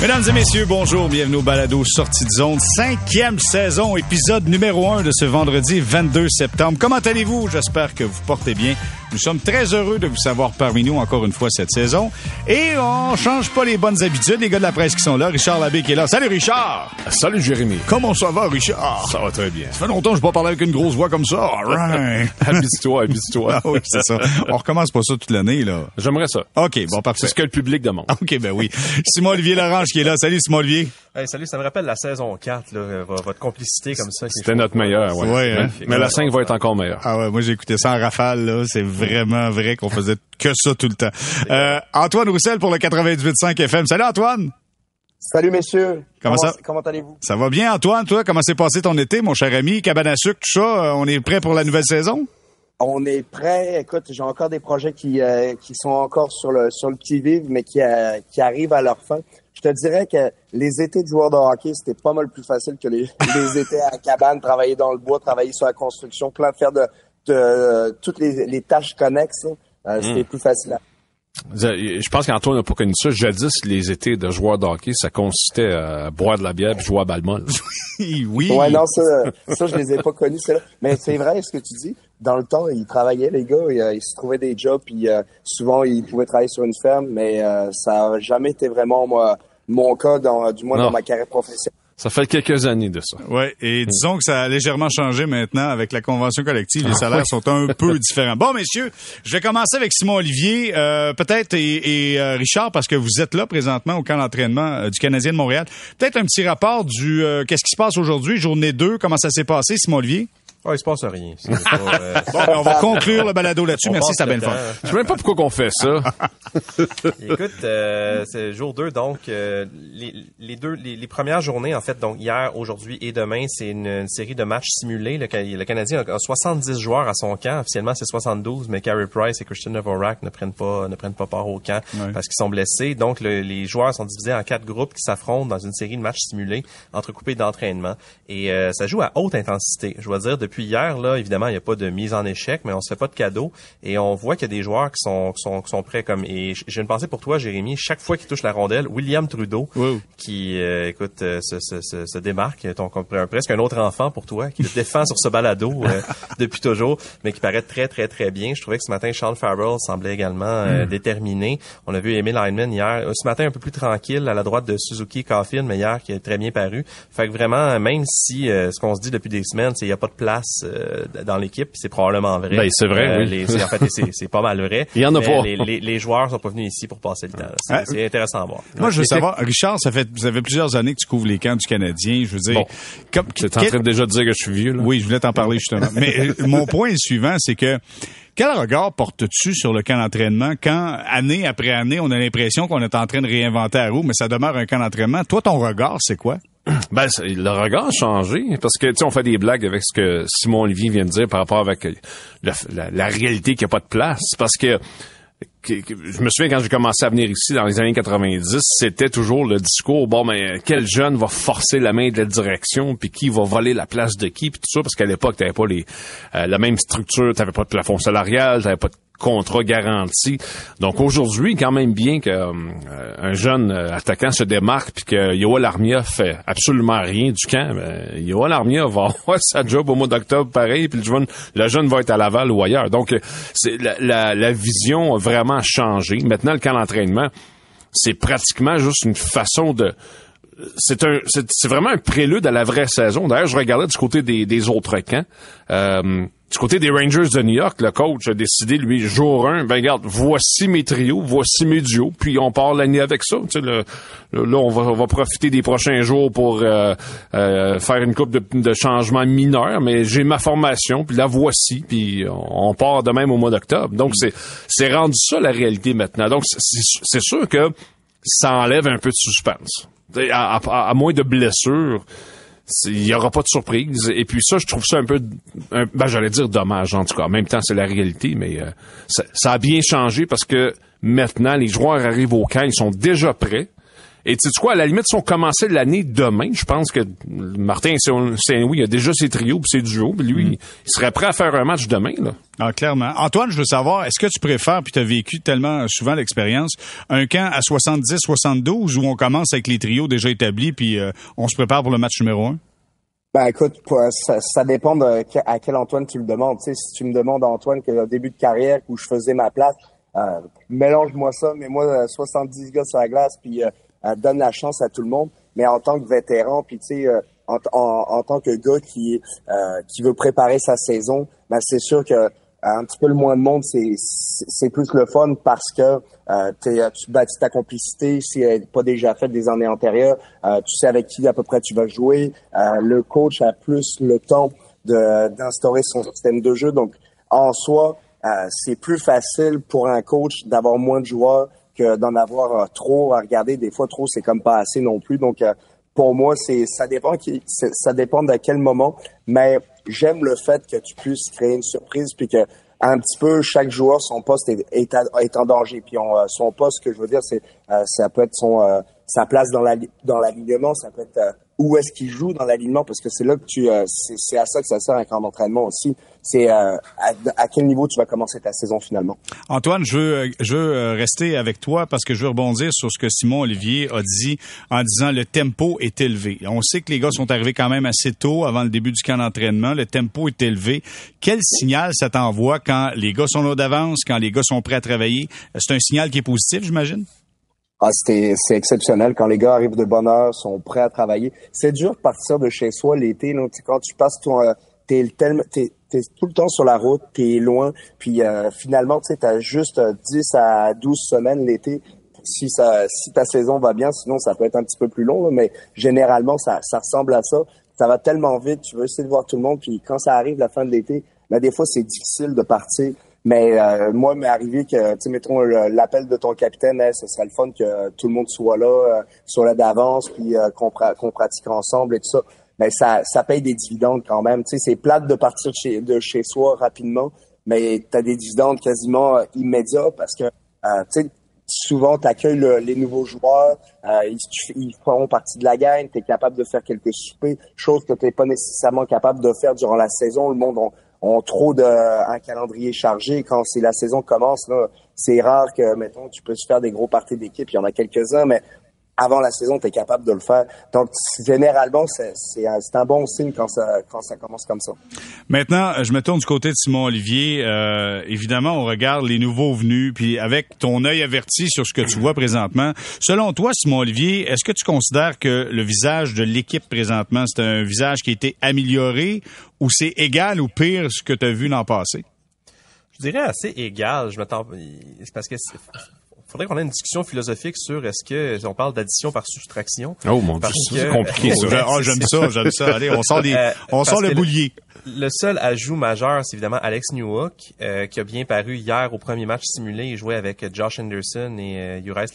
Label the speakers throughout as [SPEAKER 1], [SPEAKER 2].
[SPEAKER 1] Mesdames et messieurs, bonjour, bienvenue au Balado Sortie de zone, cinquième saison, épisode numéro un de ce vendredi 22 septembre. Comment allez-vous? J'espère que vous portez bien. Nous sommes très heureux de vous savoir parmi nous encore une fois cette saison. Et on change pas les bonnes habitudes. Les gars de la presse qui sont là. Richard Labbé qui est là. Salut Richard!
[SPEAKER 2] Salut Jérémy.
[SPEAKER 1] Comment ça va Richard?
[SPEAKER 2] Ça va très bien.
[SPEAKER 1] Ça fait longtemps que je pas parlé avec une grosse voix comme ça. Right.
[SPEAKER 2] habite-toi, habite-toi.
[SPEAKER 1] ah oui, c'est ça. On recommence pas ça toute l'année, là.
[SPEAKER 2] J'aimerais ça.
[SPEAKER 1] OK, bon, parfait.
[SPEAKER 2] C'est ce que le public demande.
[SPEAKER 1] OK, ben oui. Simon-Olivier Qui est là. Salut Simon-Olivier.
[SPEAKER 3] Hey, salut, ça me rappelle la saison 4, là, euh, votre complicité comme ça.
[SPEAKER 2] C'était notre meilleur, ouais.
[SPEAKER 1] Ouais, hein?
[SPEAKER 2] Mais la 5 va être encore meilleure.
[SPEAKER 1] Ah ouais, moi j'ai écouté ça en rafale, là. C'est vraiment vrai qu'on faisait que ça tout le temps. Euh, Antoine Roussel pour le 98.5 FM. Salut Antoine!
[SPEAKER 4] Salut messieurs.
[SPEAKER 1] Comment, ça?
[SPEAKER 4] Comment allez-vous?
[SPEAKER 1] Ça va bien Antoine, toi? Comment s'est passé ton été, mon cher ami? Cabane à sucre, tout ça? Euh, on est prêt pour la nouvelle saison?
[SPEAKER 4] On est prêt. Écoute, j'ai encore des projets qui, euh, qui sont encore sur le sur le petit vivre, mais qui, euh, qui arrivent à leur fin. Je te dirais que les étés de joueurs de hockey, c'était pas mal plus facile que les, les étés à la cabane, travailler dans le bois, travailler sur la construction, plein de faire de, de, toutes les, les tâches connexes. Euh, c'était plus facile. À...
[SPEAKER 2] Je pense qu'Antoine n'a pas connu ça. Jadis, les étés de joueurs de hockey, ça consistait à boire de la bière et jouer à Balmol.
[SPEAKER 1] oui.
[SPEAKER 4] Ouais, non, ça, ça, je les ai pas connus, là. Mais c'est vrai ce que tu dis. Dans le temps, ils travaillaient, les gars, euh, ils se trouvaient des jobs, puis euh, souvent, ils pouvaient travailler sur une ferme, mais euh, ça a jamais été vraiment moi, mon cas, dans, du moins
[SPEAKER 2] Non.
[SPEAKER 4] dans ma carrière professionnelle.
[SPEAKER 2] Ça fait quelques années de ça.
[SPEAKER 1] Ouais, et disons que ça a légèrement changé maintenant avec la convention collective. Les salaires sont un peu différents. Bon, messieurs, je vais commencer avec Simon Olivier, euh, peut-être et, et, euh, Richard, parce que vous êtes là présentement au camp d'entraînement euh, du Canadien de Montréal. Peut-être un petit rapport du euh, qu'est-ce qui se passe aujourd'hui, journée 2, comment ça s'est passé, Simon Olivier?
[SPEAKER 3] Oh, il se passe rien. Pas, euh,
[SPEAKER 1] Bon, ben, on va conclure le balado là-dessus. Merci, c'était bien
[SPEAKER 3] le
[SPEAKER 1] le fun.
[SPEAKER 2] Je sais même pas pourquoi qu'on fait ça.
[SPEAKER 3] Écoute, euh, c'est jour 2, donc euh, les, les deux, les, les premières journées, en fait, donc hier, aujourd'hui et demain, c'est une, une série de matchs simulés. Le, le Canadien a, a 70 joueurs à son camp. Officiellement, c'est 72, mais Carey Price et Christian Dvorak ne prennent pas ne prennent pas part au camp parce qu'ils sont blessés. Donc, le- les joueurs sont divisés en quatre groupes qui s'affrontent dans une série de matchs simulés entrecoupés d'entraînement. Et euh, ça joue à haute intensité. Je dois dire, depuis hier, là, évidemment, il n'y a pas de mise en échec, mais on se fait pas de cadeaux. Et on voit qu'il y a des joueurs qui sont, qui sont, qui sont prêts. Comme, et j'ai une pensée pour toi, Jérémy. Chaque fois qu'il touche la rondelle, William Trudeau,
[SPEAKER 1] Wow.
[SPEAKER 3] qui, euh, écoute, euh, se, se, se, se démarque, ton, un- presque un autre enfant pour toi, qui le défend sur ce balado euh, depuis toujours, mais qui paraît très, très, très bien. Je trouvais que ce matin, Sean Farrell semblait également euh, déterminé. On a vu Emil Heinemann hier, euh, ce matin un peu plus tranquille à la droite de Suzuki Coffin, mais hier qui est très bien paru. Fait que vraiment, même si euh, ce qu'on se dit depuis des semaines, c'est qu'il n'y a pas de place euh, dans l'équipe, c'est probablement vrai.
[SPEAKER 2] Ben, c'est vrai,
[SPEAKER 3] Euh,
[SPEAKER 2] oui.
[SPEAKER 3] les- c'est- en fait, c'est, c'est pas mal vrai.
[SPEAKER 2] Il y en a pas.
[SPEAKER 3] Les, les, les joueurs sont pas venus ici pour passer le temps. C'est,
[SPEAKER 1] Ah,
[SPEAKER 3] c'est intéressant à voir.
[SPEAKER 1] Moi, je veux savoir, Richard, ça fait, ça fait plusieurs années que tu couvres les camps du Canadien. Je veux dire,
[SPEAKER 2] Bon.
[SPEAKER 1] comme,
[SPEAKER 2] Tu es en train de déjà de dire que je suis vieux, là.
[SPEAKER 1] Oui, je voulais t'en parler justement. Mais euh, mon point est le suivant, c'est que quel regard portes-tu sur le camp d'entraînement quand, année après année, on a l'impression qu'on est en train de réinventer la roue, mais ça demeure un camp d'entraînement? Toi, ton regard, c'est quoi?
[SPEAKER 2] Ben, le regard a changé parce que tu sais, on fait des blagues avec ce que Simon Olivier vient de dire par rapport avec la, réalité qu'il n'y a pas de place. Parce que, je me souviens quand j'ai commencé à venir ici dans les années 90, c'était toujours le discours bon mais quel jeune va forcer la main de la direction puis qui va voler la place de qui puis tout ça parce qu'à l'époque t'avais pas les euh, la même structure, t'avais pas de plafond salarial, t'avais pas de contrat garanti. Donc aujourd'hui, quand même bien qu'un un jeune euh, attaquant se démarque puis que Yoel Armia fait absolument rien du camp, ben, Yoel Armia va avoir sa job au mois d'octobre pareil, puis le jeune, le jeune va être à Laval ou ailleurs. Donc euh, c'est la, la, la vision a vraiment changé. Maintenant, le camp d'entraînement, c'est pratiquement juste une façon de c'est un c'est c'est vraiment un prélude à la vraie saison. D'ailleurs, je regardais du côté des, des autres camps. Euh, du côté des Rangers de New York, le coach a décidé, lui, jour 1, ben regarde, voici mes trios, voici mes duos, puis on part l'année avec ça. Tu sais, là, on va, on va profiter des prochains jours pour euh, euh, faire une coupe de, de changements mineurs, mais j'ai ma formation, puis la voici, puis on, part de même au mois d'octobre. Donc, c'est c'est rendu ça la réalité maintenant. Donc, c'est- sûr que ça enlève un peu de suspense. À, à- moins de blessures, il y aura pas de surprise. Et puis ça, je trouve ça un peu, ben j'allais dire dommage en tout cas. En même temps, c'est la réalité, mais euh, ça, ça a bien changé parce que maintenant, les joueurs arrivent au camp, ils sont déjà prêts. Et tu sais quoi, à la limite, si on commençait l'année demain, je pense que Martin Saint-Louis a déjà ses trios puis ses duos, puis lui, mm. il serait prêt à faire un match demain. Là.
[SPEAKER 1] Ah, clairement. Antoine, je veux savoir, est-ce que tu préfères, puis tu as vécu tellement souvent l'expérience, un camp à 70-72 où on commence avec les trios déjà établis, puis euh, on se prépare pour le match numéro un?
[SPEAKER 4] Ben écoute, ça, ça dépend de à quel Antoine tu le demandes. Tu sais, si tu me demandes Antoine que au début de carrière où je faisais ma place, euh, mélange-moi ça, mais moi 70 gars sur la glace, puis euh, donne la chance à tout le monde. Mais en tant que vétéran, puis tu sais, en, en, tant que gars qui qui veut préparer sa saison, ben c'est sûr que un petit peu le moins de monde, c'est c'est plus le fun parce que euh, tu bâtis ta complicité si elle n'est pas déjà faite des années antérieures. Euh, tu sais avec qui à peu près tu vas jouer. Euh, le coach a plus le temps d'instaurer son système de jeu. Donc, en soi, euh, c'est plus facile pour un coach d'avoir moins de joueurs que d'en avoir euh, trop à regarder. Des fois, trop, c'est comme pas assez non plus. Donc, pour moi, c'est ça dépend ça dépend de quel moment. Mais j'aime le fait que tu puisses créer une surprise puis que un petit peu chaque joueur son poste est, est, en danger puis euh, son poste ce que je veux dire c'est euh, ça peut être son euh, sa place dans la dans l'alignement ça peut être où est-ce qu'il joue dans l'alignement parce que c'est là que tu euh, c'est à ça que ça sert un camp d'entraînement aussi. C'est euh, à, quel niveau tu vas commencer ta saison finalement?
[SPEAKER 1] Antoine je veux euh, je veux rester avec toi parce que je veux rebondir sur ce que Simon Olivier a dit en disant le tempo est élevé. On sait que les gars sont arrivés quand même assez tôt avant le début du camp d'entraînement. Le tempo est élevé. Quel signal ça t'envoie quand les gars sont là d'avance quand les gars sont prêts à travailler? C'est un signal qui est positif j'imagine?
[SPEAKER 4] Ah, c'est exceptionnel quand les gars arrivent de bonne heure, sont prêts à travailler. C'est dur de partir de chez soi l'été. Quand tu passes ton, euh, t'es es, es, tout le temps sur la route, t'es loin, puis euh, finalement, tu sais, t'as juste 10 euh, à 12 semaines l'été. Si ça, si ta saison va bien, sinon ça peut être un petit peu plus long, mais généralement ça, ça ressemble à ça. Ça va tellement vite, tu veux essayer de voir tout le monde, puis quand ça arrive la fin de l'été, ben des fois c'est difficile de partir. Mais euh, moi, m'est arrivé que, tu sais, mettons l'appel de ton capitaine, ce serait le fun que tout le monde soit là, euh, soit là d'avance, puis euh, qu'on pratique ensemble et tout ça. Mais ça, ça paye des dividendes quand même. Tu sais, c'est plate de partir chez, de chez soi rapidement, mais tu as des dividendes quasiment immédiats parce que, tu sais, souvent, tu accueilles les nouveaux joueurs, ils, ils, feront partie de la gang, tu es capable de faire quelques soupers, chose que tu pas nécessairement capable de faire durant la saison. Le monde, ont trop de un calendrier chargé. Quand c'est la saison commence, là, c'est rare que, mettons, tu peux faire des gros parties d'équipe. Il y en a quelques-uns, mais avant la saison, tu es capable de le faire. Donc, généralement, c'est un, bon signe quand ça, quand ça commence comme ça.
[SPEAKER 1] Maintenant, je me tourne du côté de Simon Olivier. Euh, évidemment, on regarde les nouveaux venus, puis avec ton œil averti sur ce que tu vois présentement. Selon toi, Simon Olivier, est-ce que tu considères que le visage de l'équipe présentement, c'est un visage qui a été amélioré ou c'est égal ou pire ce que tu as vu l'an passé?
[SPEAKER 3] Je dirais assez égal. Je m'attends. C'est parce que faudrait qu'on ait une discussion philosophique sur est-ce que on parle d'addition par soustraction.
[SPEAKER 2] Oh mon dieu, c'est compliqué.
[SPEAKER 1] ça. oh, j'aime ça, j'aime ça. Allez, on sort des, euh, on sort le boulier.
[SPEAKER 3] Le seul ajout majeur, c'est évidemment Alex Newhook, euh, qui a bien paru hier au premier match simulé. Il jouait avec Josh Anderson et euh, Juraj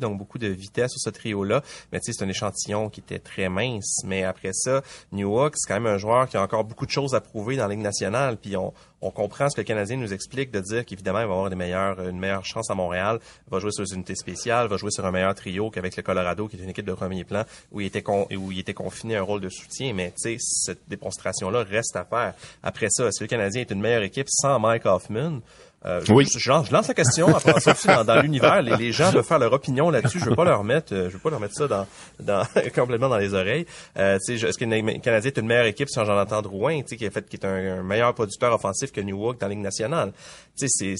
[SPEAKER 3] donc beaucoup de vitesse sur ce trio-là. Mais tu sais, c'est un échantillon qui était très mince. Mais après ça, Newhook, c'est quand même un joueur qui a encore beaucoup de choses à prouver dans la Ligue nationale. Puis on, on comprend ce que le Canadien nous explique de dire qu'évidemment, il va avoir des meilleures, une meilleure chance à Montréal, il va jouer sur les unités spéciales, va jouer sur un meilleur trio qu'avec le Colorado, qui est une équipe de premier plan, où il était, où il était confiné à un rôle de soutien. Mais tu sais, cette démonstration-là reste à faire. Après ça, si le Canadien est une meilleure équipe sans Mike Hoffman, euh, oui. Je, lance la question. Après ça aussi, dans, l'univers, les, les, gens veulent faire leur opinion là-dessus. Je veux pas leur mettre, euh, je veux pas leur mettre ça dans, dans complètement dans les oreilles. Euh, est-ce que le Canadien est une meilleure équipe sans Jonathan Drouin, qui est fait, qui est un, meilleur producteur offensif que New York dans la Ligue nationale? Tu sais,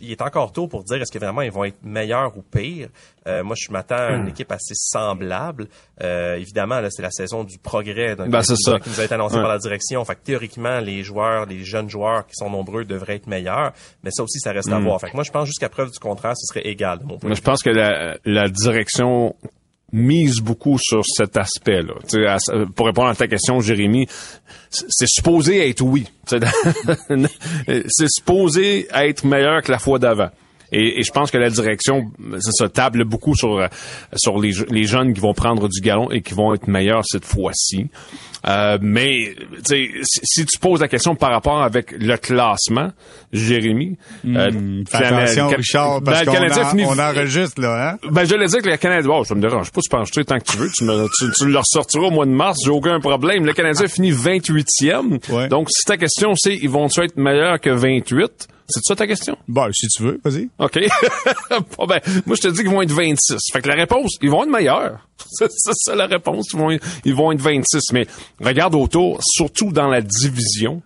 [SPEAKER 3] il est encore tôt pour dire est-ce que vraiment ils vont être meilleurs ou pires. Euh, moi, je m'attends à une hmm. équipe assez semblable. Euh, évidemment, là, c'est la saison du progrès
[SPEAKER 2] ben, c'est ça.
[SPEAKER 3] qui nous a été annoncé par la direction. Fait que théoriquement, les joueurs, les jeunes joueurs qui sont nombreux devraient être meilleurs. Mais ça aussi, ça reste à hmm. voir. Fait que moi, je pense jusqu'à preuve du contraire, ce serait égal de mon point.
[SPEAKER 2] Mais je pense que la, la direction mise beaucoup sur cet aspect-là. Pour répondre à ta question, Jérémy, c'est supposé être oui. c'est supposé être meilleur que la fois d'avant. Et, je pense que la direction, ça, ça table beaucoup sur sur les, les jeunes qui vont prendre du galon et qui vont être meilleurs cette fois-ci. Euh, mais si tu poses la question par rapport avec le classement, Jérémy,
[SPEAKER 1] mmh, euh, attention, Richard, parce ben, qu'on on enregistre là. Hein?
[SPEAKER 2] Ben je l'ai dit que le Canadien, oh, ça me dérange pas, tu penses tant que tu veux, tu, me, tu, tu le ressortiras au mois de mars, j'ai aucun problème. Le Canadien finit 28e, donc si ta question c'est ils vont-tu être meilleurs que 28 c'est ça ta question?
[SPEAKER 1] Bon, si tu veux, vas-y.
[SPEAKER 2] OK. bon, ben, moi, je te dis qu'ils vont être 26. Fait que la réponse, ils vont être meilleurs. C'est ça la réponse. Ils vont, ils vont être 26. Mais regarde autour, surtout dans la division,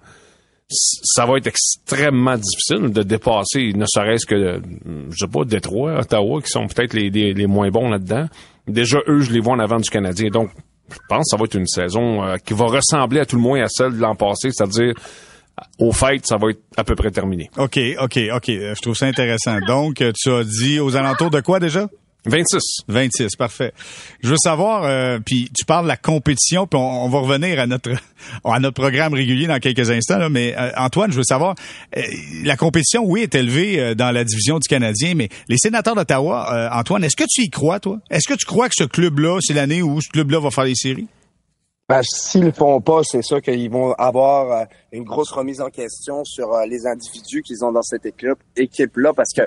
[SPEAKER 2] ça va être extrêmement difficile de dépasser, ne serait-ce que, je sais pas, Détroit, Ottawa, qui sont peut-être les, les, moins bons là-dedans. Déjà, eux, je les vois en avant du Canadien. Donc, je pense que ça va être une saison euh, qui va ressembler à tout le moins à celle de l'an passé, c'est-à-dire au fait, ça va être à peu près terminé.
[SPEAKER 1] OK, OK, OK. Je trouve ça intéressant. Donc, tu as dit aux alentours de quoi déjà?
[SPEAKER 2] 26.
[SPEAKER 1] 26, parfait. Je veux savoir, euh, puis tu parles de la compétition, puis on, va revenir à notre à notre programme régulier dans quelques instants. mais euh, Antoine, je veux savoir, euh, la compétition, oui, est élevée dans la division du Canadien, mais les sénateurs d'Ottawa, Antoine, est-ce que tu y crois, toi? Est-ce que tu crois que ce club-là, c'est l'année où ce club-là va faire les séries?
[SPEAKER 4] Ben, S'ils le font pas, c'est sûr qu'ils vont avoir euh, une grosse remise en question sur euh, les individus qu'ils ont dans cette équipe, équipe-là, parce que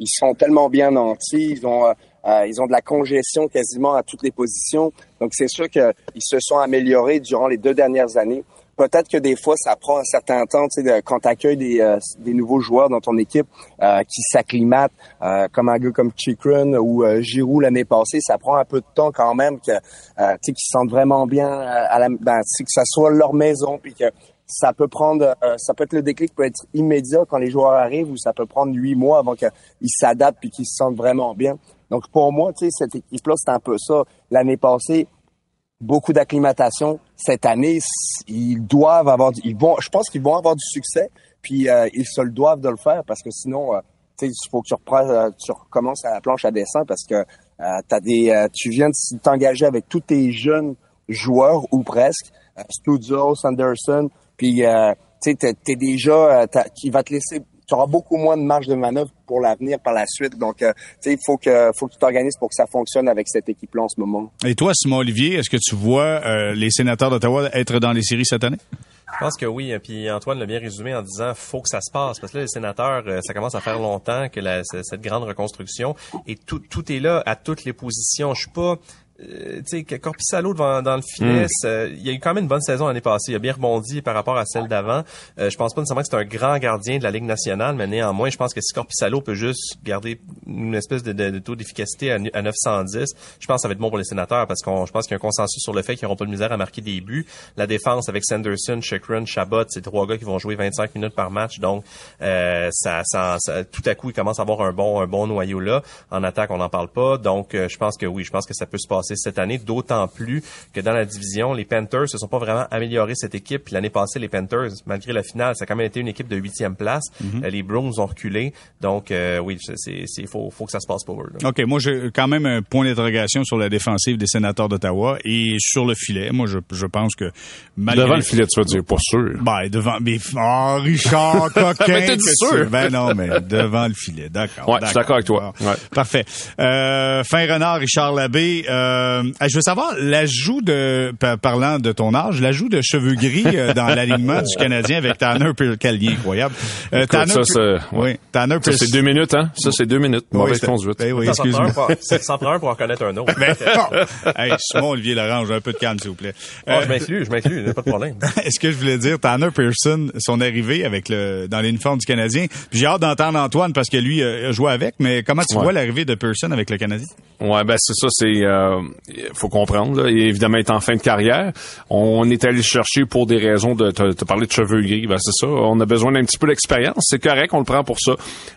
[SPEAKER 4] ils sont tellement bien nantis, ils ont euh, ils ont de la congestion quasiment à toutes les positions. Donc c'est sûr qu'ils se sont améliorés durant les deux dernières années peut-être que des fois, ça prend un certain temps, tu sais, quand tu accueilles des, euh, des nouveaux joueurs dans ton équipe euh, qui s'acclimatent, euh, comme un gars comme Chikrin ou Giroud l'année passée, ça prend un peu de temps quand même que, tu sais, qu'ils se sentent vraiment bien à la, ben, que ça soit leur maison, puis que ça peut prendre, ça peut être le déclic peut être immédiat quand les joueurs arrivent, ou ça peut prendre huit mois avant qu'ils s'adaptent puis qu'ils se sentent vraiment bien. Donc pour moi, tu sais, cette équipe-là, c'est un peu ça. L'année passée, beaucoup d'acclimatation. Cette année, ils doivent avoir, ils vont, je pense qu'ils vont avoir du succès, puis euh, ils se le doivent de le faire parce que sinon, euh, tu sais, il faut que tu reprennes, euh, tu recommences à la planche à dessin parce que euh, des, tu viens de t'engager avec tous tes jeunes joueurs ou presque, Studio, Sanderson, puis tu sais, t'es déjà, qui va te laisser tu auras beaucoup moins de marge de manœuvre pour l'avenir par la suite. Donc, euh, tu sais, il faut que, faut que tu t'organises pour que ça fonctionne avec cette équipe-là en ce moment.
[SPEAKER 1] Et toi, Simon Olivier, est-ce que tu vois euh, les sénateurs d'Ottawa être dans les séries cette année?
[SPEAKER 3] Je pense que oui. Puis Antoine l'a bien résumé en disant faut que ça se passe parce que là les sénateurs, euh, ça commence à faire longtemps que la, cette grande reconstruction et tout tout est là à toutes les positions. Je suis pas euh, tu sais, Corpissalo devant, dans le filet, mm. il y a eu quand même une bonne saison l'année passée. Il a bien rebondi par rapport à celle d'avant. Euh, je pense pas nécessairement que c'est un grand gardien de la Ligue nationale, mais néanmoins, je pense que si Corpissalo peut juste garder une espèce de, de, taux d'efficacité à, 910, je pense que ça va être bon pour les sénateurs parce qu'on, je pense qu'il y a un consensus sur le fait qu'ils n'auront pas de misère à marquer des buts. La défense avec Sanderson, Chakrin, Chabot, c'est trois gars qui vont jouer 25 minutes par match, donc euh, ça, ça, tout à coup, ils commencent à avoir un bon, un bon noyau là. En attaque, on n'en parle pas, donc euh, je pense que oui, je pense que ça peut se passer cette année, d'autant plus que dans la division, les Panthers se sont pas vraiment améliorés cette équipe. L'année passée, les Panthers, malgré la finale, ça a quand même été une équipe de huitième place. Mhm. Euh, les Browns ont reculé. Donc, euh, oui, c'est faut, faut que ça se passe pour eux.
[SPEAKER 1] OK, moi, j'ai quand même un point d'interrogation sur la défensive des sénateurs d'Ottawa et sur le filet. Moi, je, je pense que...
[SPEAKER 2] Devant le filet, tu vas dire, pas sûr.
[SPEAKER 1] Ben, devant... Mais, oh, Richard, coquin!
[SPEAKER 2] mais t'es sûr?
[SPEAKER 1] Ben non, mais devant le filet, d'accord.
[SPEAKER 2] Ouais, je suis d'accord avec toi. Ouais.
[SPEAKER 1] Parfait. Euh, fin renard, Richard Labbé. Euh, je veux savoir, l'ajout de, parlant de ton âge, l'ajout de cheveux gris euh, dans l'alignement du Canadien avec Tanner Quel incroyable.
[SPEAKER 2] Euh, Tanner, ça, c'est, oui, Tanner ça, c'est deux minutes, hein? Ça, c'est deux minutes. Mauvaise conduite.
[SPEAKER 3] Ben oui, excuse-moi. Ça prend un pour en connaître un autre.
[SPEAKER 1] Ben, hey, Simon Olivier Laurent, un peu de calme, s'il vous plaît.
[SPEAKER 3] Oh, je m'inclus, je m'inclus, pas de problème.
[SPEAKER 1] Est-ce que je voulais dire, Tanner Pearson, son arrivée avec le, dans l'uniforme du Canadien, puis j'ai hâte d'entendre Antoine parce que lui a joué avec, mais comment tu vois l'arrivée de Pearson avec le Canadien?
[SPEAKER 2] Ouais, ben c'est ça, c'est euh, faut comprendre. Là. Évidemment, est en fin de carrière. On est allé chercher pour des raisons de te, parler de cheveux gris. Ben, c'est ça. On a besoin d'un petit peu d'expérience. C'est correct, on le prend pour ça.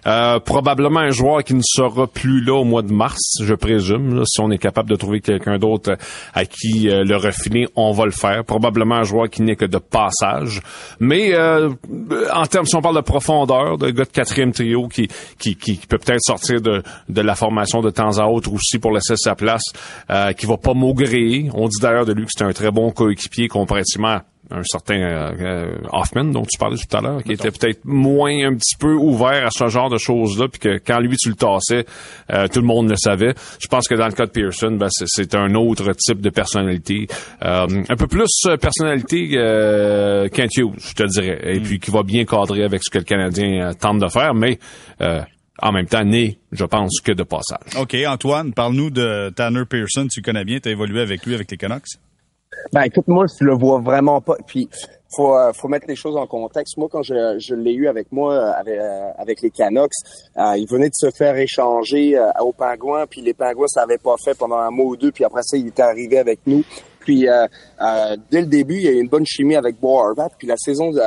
[SPEAKER 2] Euh, probablement un joueur qui ne sera plus là au mois de mars, je présume. si on est capable de trouver quelqu'un d'autre à qui euh, le refiner, on va le faire. Probablement un joueur qui n'est que de passage. Mais euh, en termes, si on parle de profondeur, de gars de quatrième trio qui, qui, qui, peut peut-être sortir de, de la formation de temps à autre aussi pour laisser sa place, euh, qui va pas maugréer. On dit d'ailleurs de lui que c'est un très bon coéquipier comparativement un certain euh, Hoffman dont tu parlais tout à l'heure, qui était peut-être moins un petit peu ouvert à ce genre de choses-là, puis que quand lui tu le tassais, euh, tout le monde le savait. Je pense que dans le cas de Pearson, ben, c'est un autre type de personnalité, euh, un peu plus personnalité euh, Kent je te dirais, et puis qui va bien cadrer avec ce que le Canadien tente de faire, mais en même temps né, je pense, que de passage.
[SPEAKER 1] OK, Antoine, parle-nous de Tanner Pearson. Tu connais bien, tu as évolué avec lui avec les Canucks?
[SPEAKER 4] Ben écoute, moi, je le vois vraiment pas. Puis faut euh, faut mettre les choses en contexte. Moi, quand je, je l'ai eu avec moi euh, avec, euh, avec les Canucks, il venait de se faire échanger aux Pingouins, puis les Pingouins ça avait pas fait pendant un mois ou deux, puis après ça, il était arrivé avec nous. Puis dès le début, il y a eu une bonne chimie avec Bo Horvat. Puis la saison de,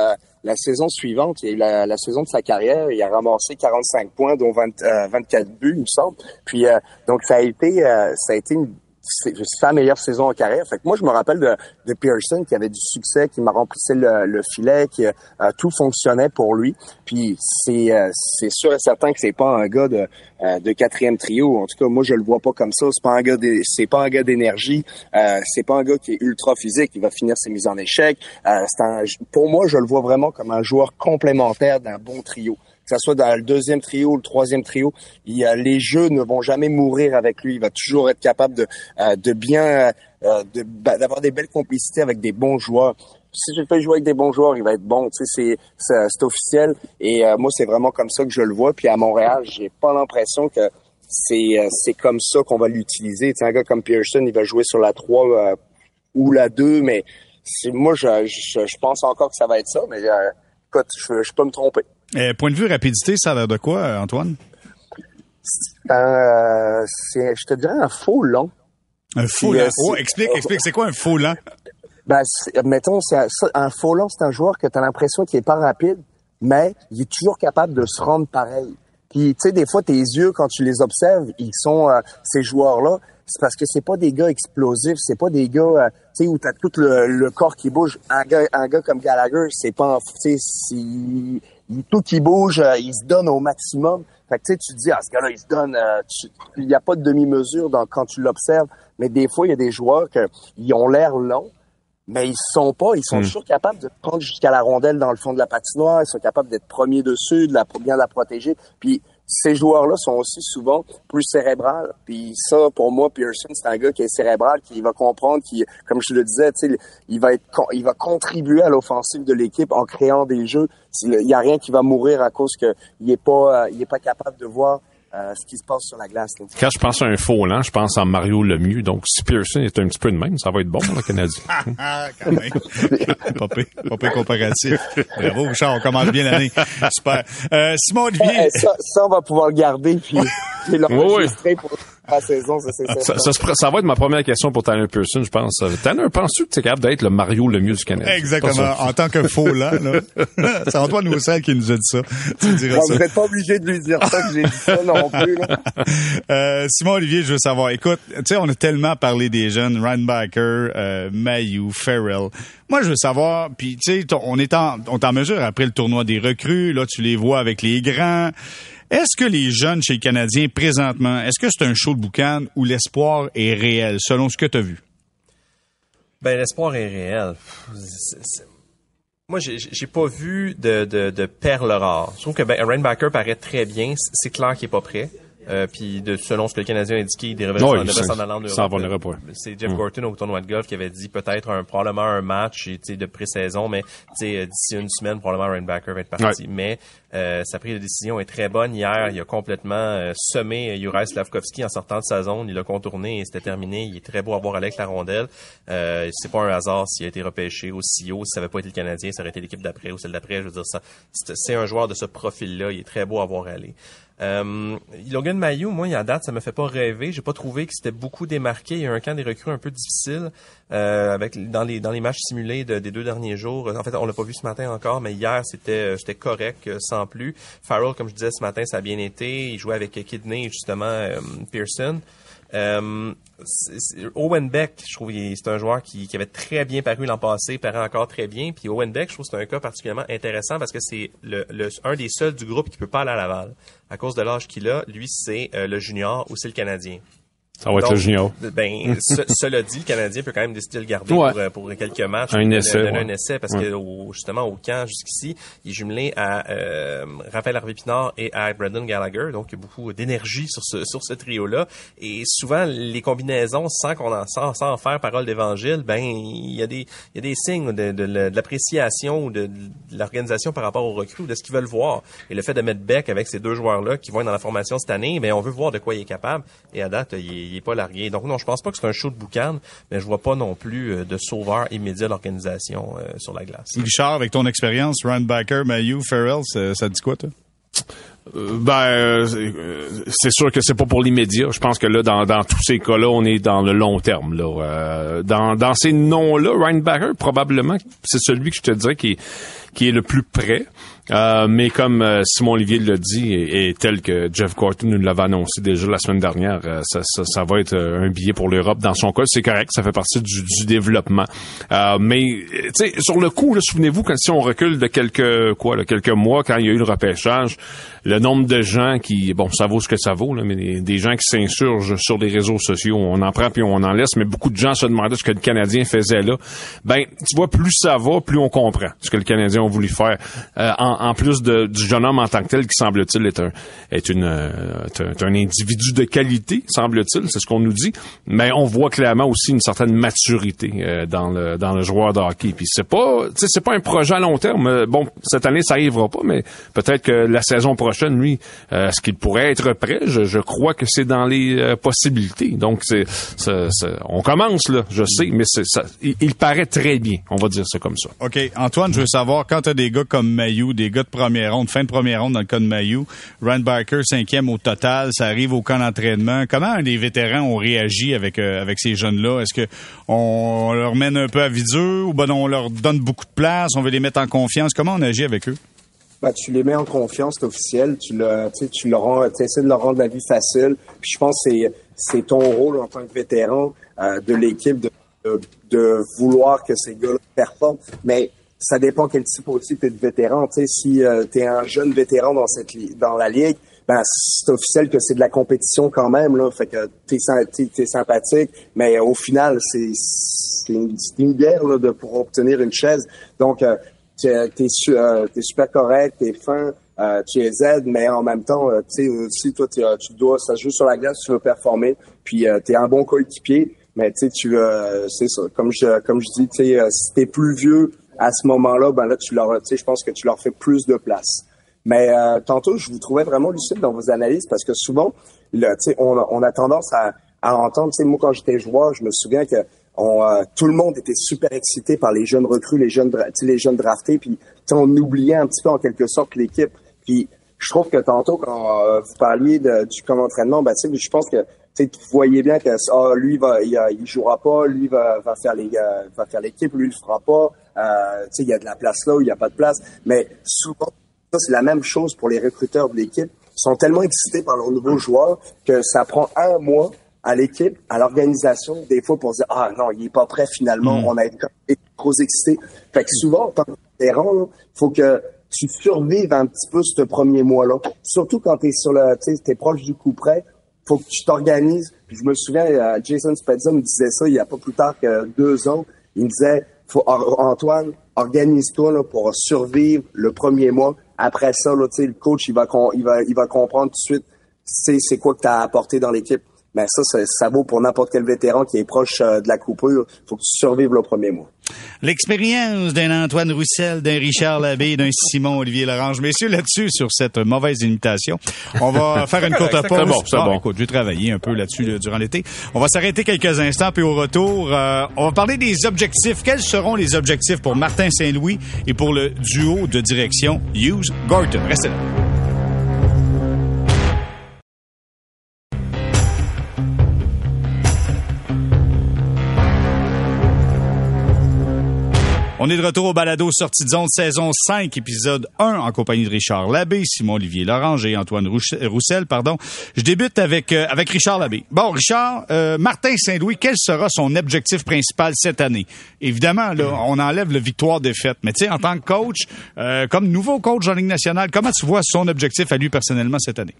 [SPEAKER 4] la saison suivante, il la, la, saison de sa carrière, il a ramassé 45 points, dont 24 buts, il me semble. Puis donc ça a été ça a été une sa meilleure saison en carrière. Fait que moi, je me rappelle de, de Pearson qui avait du succès, qui m'a remplissé le, le, filet, qui euh, tout fonctionnait pour lui. Puis c'est euh, c'est sûr et certain que c'est pas un gars de, euh, de quatrième trio. En tout cas, moi, je le vois pas comme ça. C'est pas un gars c'est pas un gars d'énergie. c'est pas un gars qui est ultra physique. Il va finir ses mises en échec. c'est un, pour moi, je le vois vraiment comme un joueur complémentaire d'un bon trio que ce soit dans le deuxième trio ou le troisième trio, il, les jeux ne vont jamais mourir avec lui. Il va toujours être capable de, euh, de bien, euh, bah, d'avoir des belles complicités avec des bons joueurs. Si je fais jouer avec des bons joueurs, il va être bon. Tu sais, c'est, c'est, officiel. Et euh, moi, c'est vraiment comme ça que je le vois. Puis à Montréal, j'ai pas l'impression que c'est, c'est comme ça qu'on va l'utiliser. Tu sais, un gars comme Pearson, il va jouer sur la 3 ou la 2, mais moi, je, je, pense encore que ça va être ça. Mais écoute, je, je peux me tromper.
[SPEAKER 1] Euh, point de vue rapidité, ça a l'air de quoi, Antoine?
[SPEAKER 4] Euh, je te dirais un faux long.
[SPEAKER 1] Un faux long? Oh, explique, explique, c'est quoi un faux long?
[SPEAKER 4] Ben, mettons, un, faux long, c'est un joueur que tu as l'impression qu'il est pas rapide, mais il est toujours capable de se rendre pareil. Puis, tu sais, des fois, tes yeux, quand tu les observes, ils sont, euh, ces joueurs-là, c'est parce que c'est pas des gars explosifs, c'est pas des gars, euh, tu sais, où t'as tout le, corps qui bouge. Un gars, un gars comme Gallagher, c'est pas, tu sais, tout qui bouge, euh, il se donne au maximum. Fait que tu sais, tu te dis, ah, ce gars-là, il se donne, euh, il n'y a pas de demi-mesure dans, quand tu l'observes. Mais des fois, il y a des joueurs qui ont l'air longs, mais ils sont pas, ils sont hmm. toujours capables de prendre jusqu'à la rondelle dans le fond de la patinoire, ils sont capables d'être premiers dessus, de la, bien la protéger. Puis ces joueurs-là sont aussi souvent plus cérébrales. Puis ça, pour moi, Pearson, c'est un gars qui est cérébral, qui va comprendre, qui, comme je le disais, il va être, il va contribuer à l'offensive de l'équipe en créant des jeux. Il y a rien qui va mourir à cause qu'il est pas, euh, il est pas capable de voir euh, ce qui se passe sur la glace.
[SPEAKER 2] Quand je pense à un faux lent, je pense à Mario Lemieux. Donc, si Pearson est un petit peu de même, ça va être bon, le Canadien.
[SPEAKER 1] ah, quand même. pas comparatif. Bravo, Richard, on commence bien l'année. Super. Euh, Simon Olivier.
[SPEAKER 4] ça, ça, on va pouvoir le garder puis l'enregistrer pour saison, ça,
[SPEAKER 2] ça, va être ma première question pour Tanner Pearson, je pense. Tanner, penses-tu que tu es capable d'être le Mario le mieux du Canada?
[SPEAKER 1] Exactement. En tant que faux là, là. c'est Antoine Roussel qui nous a dit ça. Tu
[SPEAKER 4] diras ça. Vous n'êtes pas obligé de lui dire ça que j'ai dit ça non plus. Là.
[SPEAKER 1] Euh, Simon Olivier, je veux savoir. Écoute, tu sais, on a tellement parlé des jeunes, Ryan euh, Mayu, Farrell. Moi, je veux savoir, puis tu sais, on est en, on est en mesure après le tournoi des recrues. Là, tu les vois avec les grands. Est-ce que les jeunes chez les Canadiens, présentement, est-ce que c'est un show de boucan où l'espoir est réel, selon ce que tu as vu?
[SPEAKER 3] Ben, l'espoir est réel. Moi, j'ai pas vu de, de, de perles rares. Je trouve que ben, Rainbacker paraît très bien. C'est clair qu'il est pas prêt. Euh, puis de, selon ce que le Canadien a indiqué, il devrait s'en aller en Europe. C'est Jeff mm. Gorton au tournoi de golf qui avait dit peut-être un probablement un match de pré-saison, mais euh, d'ici une semaine, probablement Rainbacker va être parti. Mais euh, sa prise de décision est très bonne. Hier, il a complètement euh, semé Juraj Slavkovski en sortant de sa zone. Il l'a contourné et c'était terminé. Il est très beau à voir avec la rondelle. Euh, c'est pas un hasard s'il a été repêché aussi haut. Si ça n'avait pas été le Canadien, ça aurait été l'équipe d'après ou celle d'après. Je veux dire, ça, c'est un joueur de ce profil-là. Il est très beau à voir aller. Euh, Logan Mayou, moi, il y a date, ça me fait pas rêver. J'ai pas trouvé que c'était beaucoup démarqué. Il y a un camp des recrues un peu difficile euh, avec dans les dans les matchs simulés des deux derniers jours. En fait, on l'a pas vu ce matin encore, mais hier c'était c'était correct sans plus. Farrell, comme je disais ce matin, ça a bien été. Il jouait avec Kidney justement euh, Pearson. Euh, Owen Beck, je trouve c'est un joueur qui, avait très bien paru l'an passé, paraît encore très bien. Puis Owen Beck, je trouve c'est un cas particulièrement intéressant parce que c'est le, un des seuls du groupe qui peut pas aller à Laval à cause de l'âge qu'il a. Lui, c'est euh, le junior ou c'est le Canadien.
[SPEAKER 2] Ça va être
[SPEAKER 3] Donc,
[SPEAKER 2] le junior.
[SPEAKER 3] Ben, ce- cela dit, le Canadien peut quand même décider de le garder
[SPEAKER 2] Ouais.
[SPEAKER 3] pour, pour quelques matchs.
[SPEAKER 2] Un essai,
[SPEAKER 3] donner
[SPEAKER 2] ouais.
[SPEAKER 3] un essai parce
[SPEAKER 2] Ouais.
[SPEAKER 3] que au- justement au camp jusqu'ici, il est jumelé à euh, Raphaël Harvey Pinard et à Brendan Gallagher. Donc il y a beaucoup d'énergie sur ce sur ce trio-là. Et souvent les combinaisons, sans qu'on en sans, sans en faire parole d'évangile, ben il y a des il y a des signes de, de, de l'appréciation ou de, de l'organisation par rapport aux recrues, ou de ce qu'ils veulent voir. Et le fait de mettre Beck avec ces deux joueurs-là qui vont être dans la formation cette année, ben on veut voir de quoi il est capable. Et à date, il est, il est pas largué. Donc non, je pense pas que c'est un show de boucan, mais je vois pas non plus euh, de sauveur immédiat de l'organisation euh, sur la glace.
[SPEAKER 1] Richard, avec ton expérience, Ryan Baker, Mayu, Farrell, ça, dit quoi, toi?
[SPEAKER 2] Euh, Ben, euh, c'est- sûr que c'est pas pour l'immédiat. Je pense que là, dans, dans tous ces cas-là, on est dans le long terme. Là. Euh, dans, dans ces noms-là, Ryan Backer, probablement, c'est celui que je te dirais qui est, qui est le plus près. Euh, mais comme euh, Simon Olivier l'a dit, et, et tel que Jeff Gorton nous l'avait annoncé déjà la semaine dernière, euh, ça, ça, ça va être euh, un billet pour l'Europe. Dans son cas, c'est correct, ça fait partie du, du développement. Euh, mais sur le coup, souvenez-vous quand si on recule de quelques quoi, là, quelques mois, quand il y a eu le repêchage, le nombre de gens qui, bon, ça vaut ce que ça vaut, là, mais des, gens qui s'insurgent sur les réseaux sociaux, on en prend puis on en laisse, mais beaucoup de gens se demandaient ce que le Canadien faisait là. Ben, tu vois, plus ça va, plus on comprend ce que le Canadien a voulu faire. En, plus de, du jeune homme en tant que tel, qui semble-t-il est un est une euh, est un, est un individu de qualité, semble-t-il, c'est ce qu'on nous dit. Mais on voit clairement aussi une certaine maturité euh, dans le dans le joueur de hockey. Puis c'est pas, c'est pas un projet à long terme. Euh, Bon, cette année ça arrivera pas, mais peut-être que la saison prochaine, lui, euh, est-ce qu'il pourrait être prêt? Je, je crois que c'est dans les euh, possibilités. Donc c'est, on commence là, je sais, mais ça, il, il paraît très bien. On va dire ça comme ça.
[SPEAKER 1] OK. Antoine, je veux savoir, quand t'as des gars comme Mayu, des gars de première ronde, fin de première ronde dans le cas de Mayu, Ryan Barker, cinquième au total, ça arrive au camp d'entraînement. Comment les vétérans ont réagi avec, euh, avec ces jeunes-là? Est-ce que on leur mène un peu à vidure ou ben on leur donne beaucoup de place, on veut les mettre en confiance? Comment on agit avec eux?
[SPEAKER 4] Ben, tu les mets en confiance, c'est officiel. Tu leur tu essaies de leur rendre la vie facile. Je pense que c'est, ton rôle en tant que vétéran euh, de l'équipe de, de vouloir que ces gars-là performent. Mais ça dépend quel type aussi t'es de vétéran. Tu sais, si euh, t'es un jeune vétéran dans cette dans la ligue, ben c'est officiel que c'est de la compétition quand même là. Fait que t'es, t'es sympathique, mais au final c'est une, une guerre là, de pour obtenir une chaise. Donc euh, tu es, euh, super correct, t'es fin, euh, tu es Z, mais en même temps, euh, tu sais, aussi, toi, euh, tu dois, ça joue sur la glace, tu veux performer, puis euh, t'es un bon coéquipier, mais tu sais, tu, euh, c'est ça, comme je, comme je dis, tu sais, euh, si t'es plus vieux à ce moment-là, ben là, tu leur, je pense que tu leur fais plus de place. Mais euh, tantôt, je vous trouvais vraiment lucide dans vos analyses parce que souvent, là, on, a- on a tendance à, à entendre, moi quand j'étais joueur, je me souviens que on, euh, tout le monde était super excité par les jeunes recrues, les jeunes, les jeunes draftés, puis on oubliait un petit peu en quelque sorte l'équipe. Puis je trouve que tantôt quand euh, vous parliez du camp d'entraînement, ben, je pense que vous voyez bien que ah, lui va, il, euh, il jouera pas, lui va, euh, va faire l'équipe, lui il le fera pas. Euh, il y a de la place là où il y a pas de place. Mais souvent, ça, c'est la même chose pour les recruteurs de l'équipe. Ils sont tellement excités par leurs nouveaux joueurs que ça prend un mois à l'équipe, à l'organisation, des fois pour dire ah non, il est pas prêt finalement, on a été trop excité. Fait que souvent, en tant que vétéran, faut que tu survives un petit peu ce premier mois-là. Surtout quand tu es sur le, tu proche du coup près, faut que tu t'organises. Puis je me souviens, euh, Jason Spezza me disait ça il y a pas plus tard que deux ans. Il me disait, faut, Antoine, organise-toi pour survivre le premier mois. Après ça, là, le coach, il va, il va, il va comprendre tout de suite c'est quoi que tu as apporté dans l'équipe. Mais ça, ça, ça vaut pour n'importe quel vétéran qui est proche euh, de la coupure. faut que tu survives le premier mois.
[SPEAKER 1] L'expérience d'un Antoine Roussel, d'un Richard Labbé, d'un Simon Olivier Lorange. Messieurs, là-dessus, sur cette mauvaise imitation, on va faire une courte pause.
[SPEAKER 2] c'est bon, c'est
[SPEAKER 1] Ah,
[SPEAKER 2] bon.
[SPEAKER 1] Écoute, j'ai travaillé un peu là-dessus là, durant l'été. On va s'arrêter quelques instants, puis au retour, euh, on va parler des objectifs. Quels seront les objectifs pour Martin Saint-Louis et pour le duo de direction Hughes-Gorton? Restez là. On est de retour au balado Sortie de zone saison 5, épisode 1, en compagnie de Richard Labbé, Simon-Olivier Lorange et Antoine Roussel. Pardon. Je débute avec, euh, avec Richard Labbé. Bon, Richard, euh, Martin Saint-Louis, quel sera son objectif principal cette année? Évidemment, là, on enlève le victoire-défaite, mais tu sais, en tant que coach, euh, comme nouveau coach en Ligue nationale, comment tu vois son objectif à lui personnellement cette année?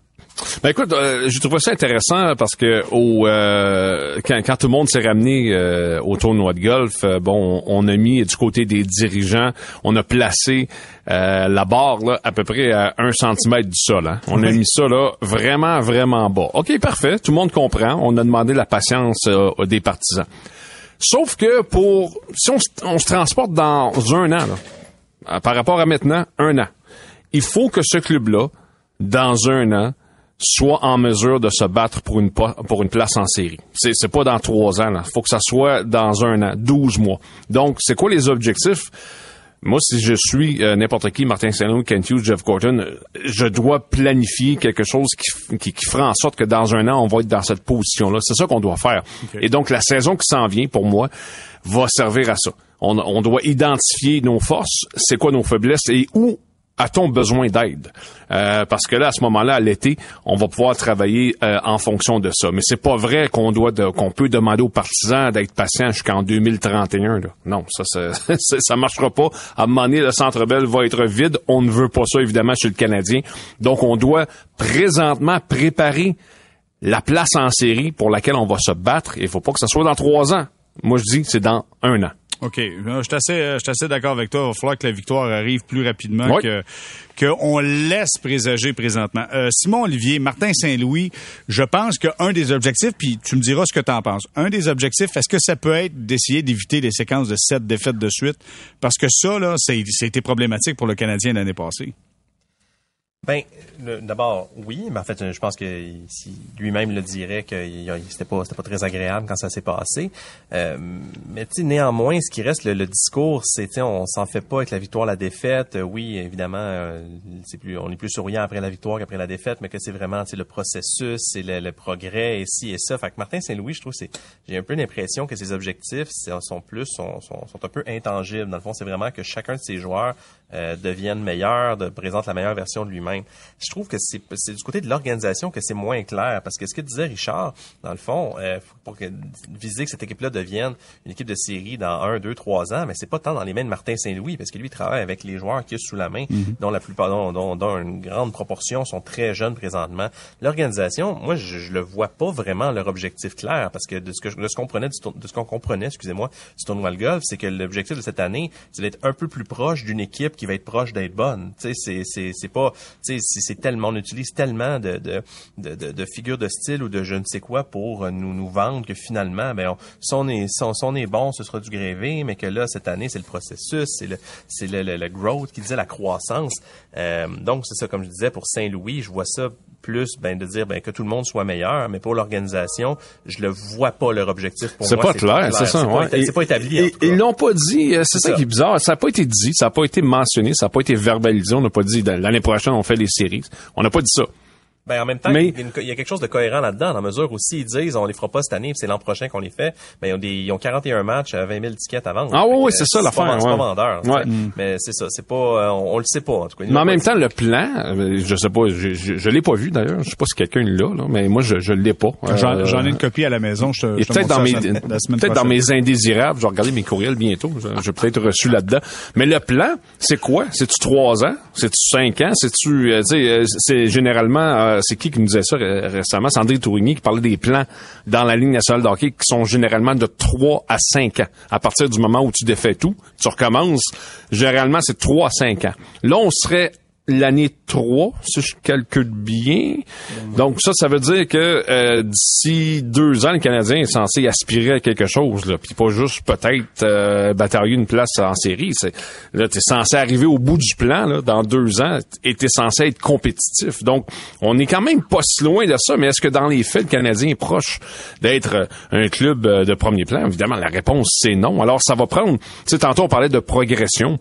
[SPEAKER 2] Ben écoute, euh, je trouve ça intéressant parce que au euh, quand, quand, tout le monde s'est ramené euh, au tournoi de golf, euh, bon, on, a mis du côté des dirigeants, on a placé la barre là, à peu près à un centimètre du sol. Hein. On a mis ça là vraiment vraiment bas. Ok, parfait, tout le monde comprend. On a demandé la patience des partisans. Sauf que pour si on, on se transporte dans un an là, par rapport à maintenant, un an, il faut que ce club là dans un an, soit en mesure de se battre pour une, pour une place en série. C'est, c'est pas dans trois ans. Il faut que ça soit dans un an, douze mois. Donc, c'est quoi les objectifs? Moi, si je suis euh, n'importe qui, Martin Saint-Louis, Kent Hughes, Jeff Gordon, je dois planifier quelque chose qui, qui, qui, fera en sorte que dans un an, on va être dans cette position-là. C'est ça qu'on doit faire. Et donc, la saison qui s'en vient, pour moi, va servir à ça. On, on doit identifier nos forces, c'est quoi nos faiblesses et où a-t-on besoin d'aide? Euh, parce que là, à ce moment-là, à l'été, on va pouvoir travailler euh, en fonction de ça. Mais c'est pas vrai qu'on doit qu'on peut demander aux partisans d'être patients jusqu'en 2031. Là. Non, ça, ça, marchera pas. À un moment donné, le Centre Bell va être vide. On ne veut pas ça, évidemment, chez le Canadien. Donc, on doit présentement préparer la place en série pour laquelle on va se battre. Il faut pas que ça soit dans trois ans. Moi, je dis c'est dans un an.
[SPEAKER 1] OK. Je suis assez, euh, assez d'accord avec toi. Il va falloir que la victoire arrive plus rapidement que qu'on laisse présager présentement. Euh, Simon Olivier, Martin Saint-Louis, je pense qu'un des objectifs, puis tu me diras ce que tu en penses, un des objectifs, est-ce que ça peut être d'essayer d'éviter des séquences de sept défaites de suite? Parce que ça, là, été problématique pour le Canadien l'année passée.
[SPEAKER 3] Ben, d'abord, oui, mais en fait, je pense que si lui-même le dirait que c'était pas, c'était pas très agréable quand ça s'est passé. Euh, mais tu néanmoins, ce qui reste, le, discours, c'est, on s'en fait pas avec la victoire, la défaite. Oui, évidemment, euh, c'est plus, on est plus souriant après la victoire qu'après la défaite, mais que c'est vraiment, le processus, c'est le, progrès, et ci et ça. Fait que Martin Saint-Louis, je trouve, c'est, j'ai un peu l'impression que ses objectifs sont plus, sont, sont, sont un peu intangibles. Dans le fond, c'est vraiment que chacun de ses joueurs euh, devienne meilleur, de, présente la meilleure version de lui-même. Je trouve que c'est, du côté de l'organisation que c'est moins clair, parce que ce que disait Richard, dans le fond, euh, pour que, viser que cette équipe-là devienne une équipe de série dans un, deux, trois ans, mais c'est pas tant dans les mains de Martin Saint-Louis, parce que lui travaille avec les joueurs qu'il a sous la main, mm-hmm. dont la plupart, dont, dont, une grande proportion sont très jeunes présentement. L'organisation, moi, je, je le vois pas vraiment leur objectif clair, parce que de ce que de ce qu'on comprenait, de ce qu'on comprenait, excusez-moi, du tournoi de golf, c'est que l'objectif de cette année, c'est d'être un peu plus proche d'une équipe qui va être proche d'être bonne. Tu sais, c'est pas, tu sais, c'est tellement on utilise tellement de de, de de, figures de style ou de je ne sais quoi pour nous nous vendre que finalement, ben on, si on est si on, est bon, ce sera du grévé, mais que là cette année c'est le processus, c'est le c'est le, le, growth qui disait la croissance. Euh, donc c'est ça comme je disais pour Saint-Louis, je vois ça plus ben de dire ben que tout le monde soit meilleur mais pour l'organisation je le vois pas leur objectif pour
[SPEAKER 2] moi c'est pas clair c'est ça
[SPEAKER 3] c'est pas, établi
[SPEAKER 2] ils l'ont pas dit euh, c'est ça, qui est bizarre. Ça a pas été dit ça a pas été mentionné ça a pas été verbalisé. On n'a pas dit l'année prochaine on fait les séries. On n'a pas dit ça
[SPEAKER 3] ben, en même temps, il, y a quelque chose de cohérent là-dedans, dans la mesure où s'ils disent on les fera pas cette année, c'est l'an prochain qu'on les fait, ben, ils ont, des, ils ont 41 matchs à 20 000 tickets à vendre.
[SPEAKER 2] Ah oui, oui, c'est ça l'affaire.
[SPEAKER 3] C'est pas vendeur. Ouais. Mais c'est ça, c'est pas, euh, on, le sait pas, en tout cas.
[SPEAKER 2] Mais en même temps, le plan, euh, je sais pas, je, je, l'ai pas vu d'ailleurs, je sais pas si quelqu'un l'a, là, mais moi, je, je l'ai pas.
[SPEAKER 1] Euh, j'en ai une copie à la maison, je te,
[SPEAKER 2] peut-être dans mes, peut-être dans mes indésirables, je vais regarder mes courriels bientôt, j'ai peut-être reçu là-dedans. Mais le plan, c'est quoi? C'est-tu trois ans? C'est-tu cinq ans? C'est-tu, tu sais, c'est généralement, c'est qui qui nous disait ça récemment, André Tourigny qui parlait des plans dans la ligne nationale de hockey qui sont généralement de 3 à 5 ans. À partir du moment où tu défais tout, tu recommences, généralement c'est 3 à 5 ans. Là, on serait l'année 3, si je calcule bien. Donc ça, ça veut dire que euh, d'ici deux ans, le Canadien est censé aspirer à quelque chose, là, puis pas juste peut-être euh, une place en série. C'est, là, t'es censé arriver au bout du plan dans deux ans, et t'es censé être compétitif. Donc, on est quand même pas si loin de ça, mais est-ce que dans les faits, le Canadien est proche d'être un club euh, de premier plan? Évidemment, la réponse, c'est non. Alors, ça va prendre... Tu tantôt, on parlait de progression.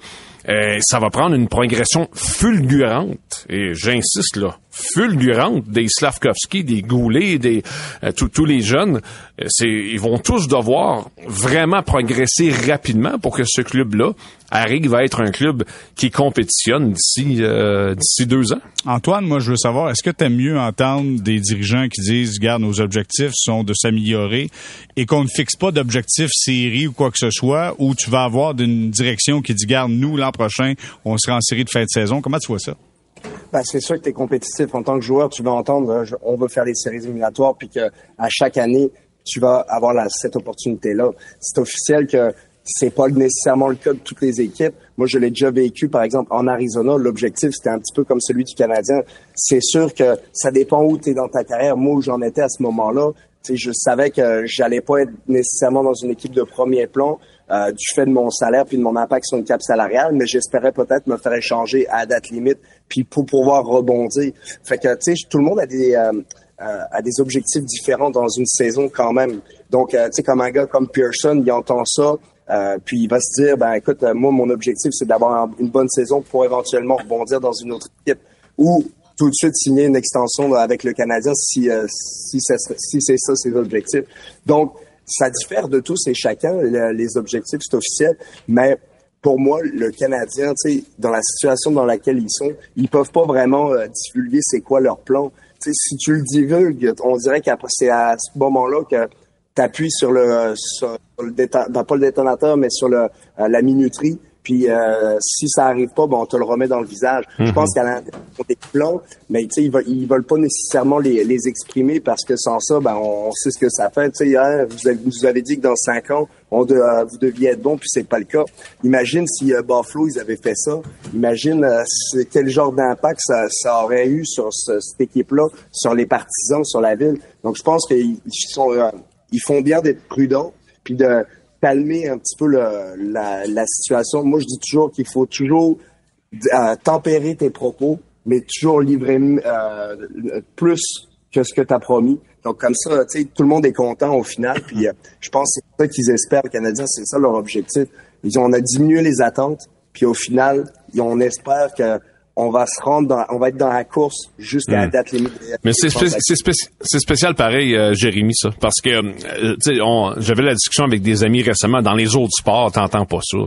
[SPEAKER 2] Euh, ça va prendre une progression fulgurante, et j'insiste là, fulgurante des Slavkovski, des Goulet, des euh, tous les jeunes. Euh, c'est, ils vont tous devoir vraiment progresser rapidement pour que ce club-là arrive à être un club qui compétitionne d'ici d'ici deux ans.
[SPEAKER 1] Antoine, moi je veux savoir, est-ce que tu aimes mieux entendre des dirigeants qui disent, regarde, nos objectifs sont de s'améliorer et qu'on ne fixe pas d'objectifs série ou quoi que ce soit, ou tu vas avoir d'une direction qui dit, garde, nous, là, prochain, on sera en série de fin de saison. Comment tu vois ça?
[SPEAKER 4] Ben, c'est sûr que tu es compétitif en tant que joueur. Tu vas entendre, euh, on veut faire les séries éliminatoires, puis que à chaque année, tu vas avoir la, cette opportunité-là. C'est officiel que c'est pas nécessairement le cas de toutes les équipes. Moi, je l'ai déjà vécu, par exemple, en Arizona. L'objectif, c'était un petit peu comme celui du Canadien. C'est sûr que ça dépend où tu es dans ta carrière. Moi, où j'en étais à ce moment-là, je savais que j'allais pas être nécessairement dans une équipe de premier plan euh, du fait de mon salaire puis de mon impact sur une cap salariale, mais j'espérais peut-être me faire échanger à date limite puis pour pouvoir rebondir. Fait que, tu sais, tout le monde a des... Euh, euh, a des objectifs différents dans une saison quand même. Donc, tu sais, comme un gars comme Pearson, il entend ça, euh, puis il va se dire, ben écoute, moi, mon objectif, c'est d'avoir une bonne saison pour éventuellement rebondir dans une autre équipe. Ou tout de suite signer une extension avec le Canadien si, euh, si, si c'est ça ses objectifs. Donc, ça diffère de tous et chacun, les objectifs, c'est officiel, mais pour moi, le Canadien, tu sais, dans la situation dans laquelle ils sont, ils peuvent pas vraiment euh, divulguer c'est quoi leur plan. Tu sais, si tu le divulgues, on dirait qu'après c'est à ce moment-là que tu appuies sur le, sur pas le détonateur, mais sur le, euh, la minuterie puis euh, si ça arrive pas, bon, on te le remet dans le visage. Je mhm. pense qu'à l'intérieur des plans, mais tu sais, ils, veulent, ils veulent pas nécessairement les, les exprimer parce que sans ça, ben, on, sait ce que ça fait. Tu sais, hier, vous avez, vous avez dit que dans cinq ans, on de, euh, vous deviez être bon, puis c'est pas le cas. Imagine si euh, Buffalo ils avaient fait ça. Imagine euh, quel genre d'impact ça, ça, aurait eu sur cette équipe-là, sur les partisans, sur la ville. Donc je pense qu'ils sont, ils font bien d'être prudents, puis de calmer un petit peu le, la, la, situation. Moi, je dis toujours qu'il faut toujours euh, tempérer tes propos, mais toujours livrer euh, plus que ce que tu as promis. Donc, comme ça, tu sais, tout le monde est content au final. Puis, euh, je pense que c'est ça qu'ils espèrent, les Canadiens, c'est ça leur objectif. Ils ont, on a diminué les attentes, puis au final, on espère que on va se rendre dans, on va être dans la course jusqu'à la hmm. date limite.
[SPEAKER 2] Mais c'est spécial pareil, euh, Jérémy, ça, parce que euh, tu sais, j'avais la discussion avec des amis récemment dans les autres sports, t'entends pas ça.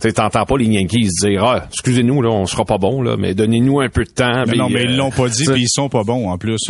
[SPEAKER 2] Tu t'entends pas les Yankees dire ah, excusez-nous là, on sera pas bon là, mais donnez-nous un peu de temps.
[SPEAKER 1] non, mais ils l'ont pas dit, puis ils sont pas bons en plus.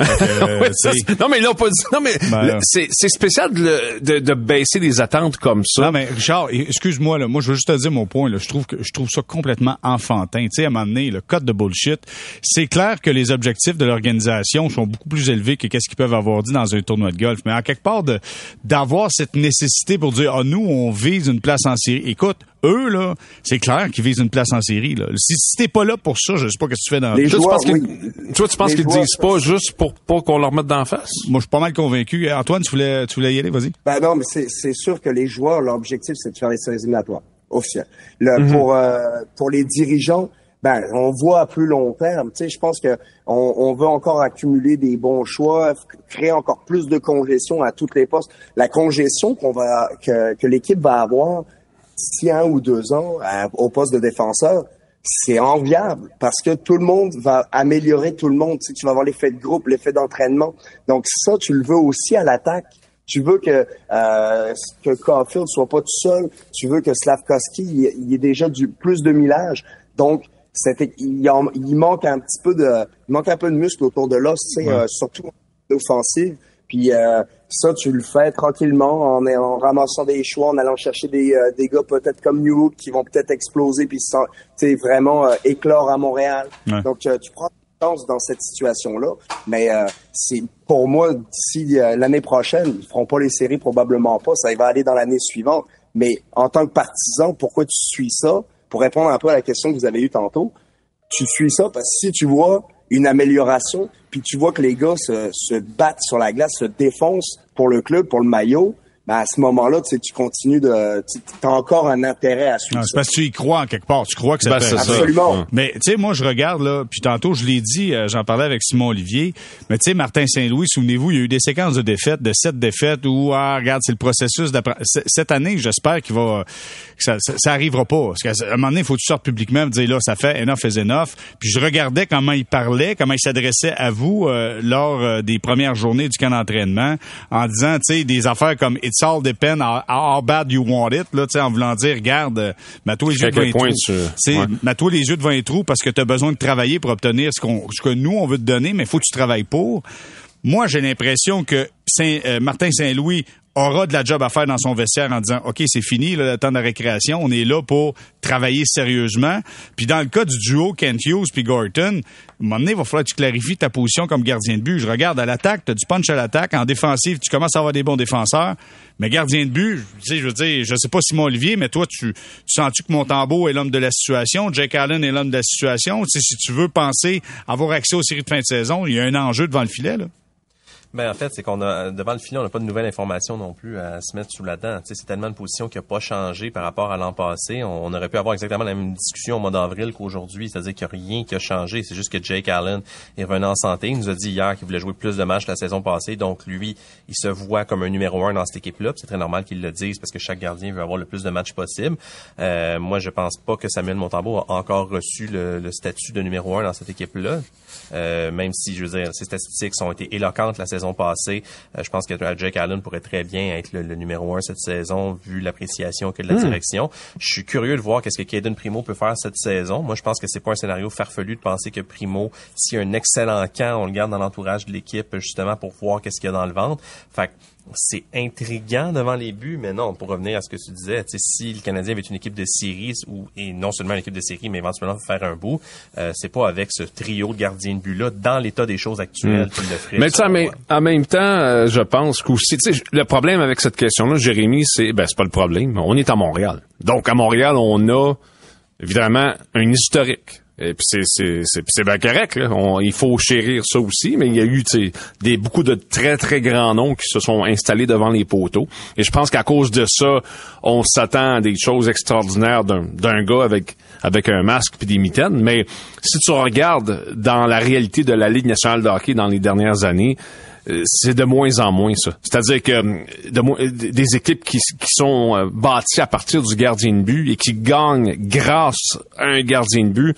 [SPEAKER 2] non mais ils l'ont pas dit. Non mais ben, c'est spécial de, de, de, baisser les attentes comme ça.
[SPEAKER 1] Non mais Richard, excuse-moi là, moi je veux juste te dire mon point là. Je trouve que je trouve ça complètement enfantin. Tu sais à un moment donné, le code de bullshit. C'est clair que les objectifs de l'organisation sont beaucoup plus élevés que qu'est-ce qu'ils peuvent avoir dit dans un tournoi de golf. Mais en quelque part de d'avoir cette nécessité pour dire ah nous on vise une place en série. Écoute, eux, là, c'est clair qu'ils visent une place en série. Là. Si, si t'es pas là pour ça, je sais pas ce que tu fais dans
[SPEAKER 4] les
[SPEAKER 2] toi,
[SPEAKER 4] joueurs,
[SPEAKER 2] tu penses oui. toi, tu penses qu'ils disent pas juste pour pas qu'on leur mette d'en face?
[SPEAKER 1] Moi, je suis pas mal convaincu. Antoine, tu voulais, tu voulais y aller, vas-y.
[SPEAKER 4] Ben non, mais c'est sûr que les joueurs, leur objectif, c'est de faire les séries éliminatoires. Officiel. Le, mhm. pour, euh, pour les dirigeants, ben, on voit à plus long terme. Tu sais, je pense que on, on, veut encore accumuler des bons choix, créer encore plus de congestion à toutes les postes. La congestion qu'on va que, que l'équipe va avoir, d'ici un ou deux ans au poste de défenseur, c'est enviable parce que tout le monde va améliorer tout le monde. Tu, sais, tu vas avoir l'effet de groupe, l'effet d'entraînement. Donc ça, tu le veux aussi à l'attaque. Tu veux que euh, que Caulfield soit pas tout seul. Tu veux que Slavkovski il, ait déjà du plus de millage. Donc il, il, manque un petit peu de il manque un peu de muscle autour de l'os, tu sais, euh, surtout en offensive. Puis euh, ça, tu le fais tranquillement en, en ramassant des choix, en allant chercher des, euh, des gars peut-être comme New qui vont peut-être exploser puis tu vraiment euh, éclore à Montréal. Donc tu prends chance dans cette situation-là, mais c'est pour moi d'ici l'année prochaine, ils feront pas les séries probablement pas, ça va aller dans l'année suivante. Mais en tant que partisan, pourquoi tu suis ça? Pour répondre un peu à la question que vous avez eue tantôt, tu suis ça parce que si tu vois une amélioration, puis tu vois que les gars se, battent sur la glace, se défoncent pour le club, pour le maillot, ben à ce moment-là, tu, sais, tu continues de, tu as encore un intérêt à suivre.
[SPEAKER 1] C'est parce que tu y crois en quelque part. Tu crois que ça
[SPEAKER 2] ben,
[SPEAKER 1] fait
[SPEAKER 4] Absolument.
[SPEAKER 1] Mais tu sais, moi je regarde là, puis tantôt je l'ai dit, euh, j'en parlais avec Simon Olivier. Mais tu sais, Martin Saint-Louis, souvenez-vous, il y a eu des séquences de défaites, de sept défaites où ah regarde, c'est le processus Cette année, j'espère qu'il va, que ça, ça, arrivera pas. Parce qu'à un moment donné, il faut que tu sortes publiquement et dire là, ça fait enough is enough. Puis je regardais comment il parlait, comment il s'adressait à vous euh, lors euh, des premières journées du camp d'entraînement, en disant, tu sais, des affaires comme it's all depend how, bad you want it, là, en voulant dire, regarde, euh, mets-toi les yeux devant les trous. Mets-toi les yeux devant les trous parce que tu as besoin de travailler pour obtenir ce, qu'on, ce que nous, on veut te donner, mais il faut que tu travailles pour. Moi, j'ai l'impression que Saint, euh, Martin Saint-Louis aura de la job à faire dans son vestiaire en disant OK, c'est fini le temps de récréation, on est là pour travailler sérieusement. Puis dans le cas du duo Kent Hughes puis Gorton, à un moment donné, il va falloir que tu clarifies ta position comme gardien de but. Je regarde à l'attaque, tu as du punch à l'attaque, en défensive, tu commences à avoir des bons défenseurs, mais gardien de but, sais, je veux dire, je sais pas Simon Olivier, mais toi tu, tu sens-tu que Montembeau est l'homme de la situation, Jake Allen est l'homme de la situation, tu sais, si tu veux penser avoir accès aux séries de fin de saison, il y a un enjeu devant le filet là.
[SPEAKER 3] Ben en fait, c'est qu'on a devant le filet, on n'a pas de nouvelles informations non plus à se mettre sous la dent. c'est tellement une position qui n'a pas changé par rapport à l'an passé. On, aurait pu avoir exactement la même discussion au mois d'avril qu'aujourd'hui, c'est-à-dire qu'il n'y a rien qui a changé. C'est juste que Jake Allen est revenu en santé. Il nous a dit hier qu'il voulait jouer plus de matchs la saison passée, donc lui, il se voit comme un numéro un dans cette équipe-là. C'est très normal qu'il le dise parce que chaque gardien veut avoir le plus de matchs possible. Euh, moi, je pense pas que Samuel Montembeau a encore reçu le, statut de numéro un dans cette équipe-là. Euh, même si, je veux dire, ses statistiques ont été éloquentes la saison passée. Euh, je pense que Jake Allen pourrait très bien être le, numéro un cette saison, vu l'appréciation que de la hmm. direction. Je suis curieux de voir qu'est-ce que Caden Primo peut faire cette saison. Moi, je pense que c'est pas un scénario farfelu de penser que Primo, s'il a un excellent camp, on le garde dans l'entourage de l'équipe, justement, pour voir qu'est-ce qu'il y a dans le ventre. Fait c'est intriguant devant les buts, mais non, pour revenir à ce que tu disais, si le Canadien avait une équipe de série, ou, et non seulement une équipe de série, mais éventuellement faire un bout, euh, c'est pas avec ce trio de gardiens de but-là, dans l'état des choses actuelles, mm. qu'il le ferait.
[SPEAKER 2] Mais, mais en même temps, euh, je pense qu'aussi, le problème avec cette question-là, Jérémy, c'est, ben, c'est pas le problème. On est à Montréal. Donc, à Montréal, on a, évidemment, un historique. Et puis c'est c'est c'est bien correct là. il faut chérir ça aussi, mais il y a eu des beaucoup de très très grands noms qui se sont installés devant les poteaux. Et je pense qu'à cause de ça, on s'attend à des choses extraordinaires d'un d'un gars avec avec un masque puis des mitaines. Mais si tu regardes dans la réalité de la Ligue nationale de hockey dans les dernières années, euh, c'est de moins en moins ça. C'est-à-dire que euh, de, des équipes qui, qui sont euh, bâties à partir du gardien de but et qui gagnent grâce à un gardien de but,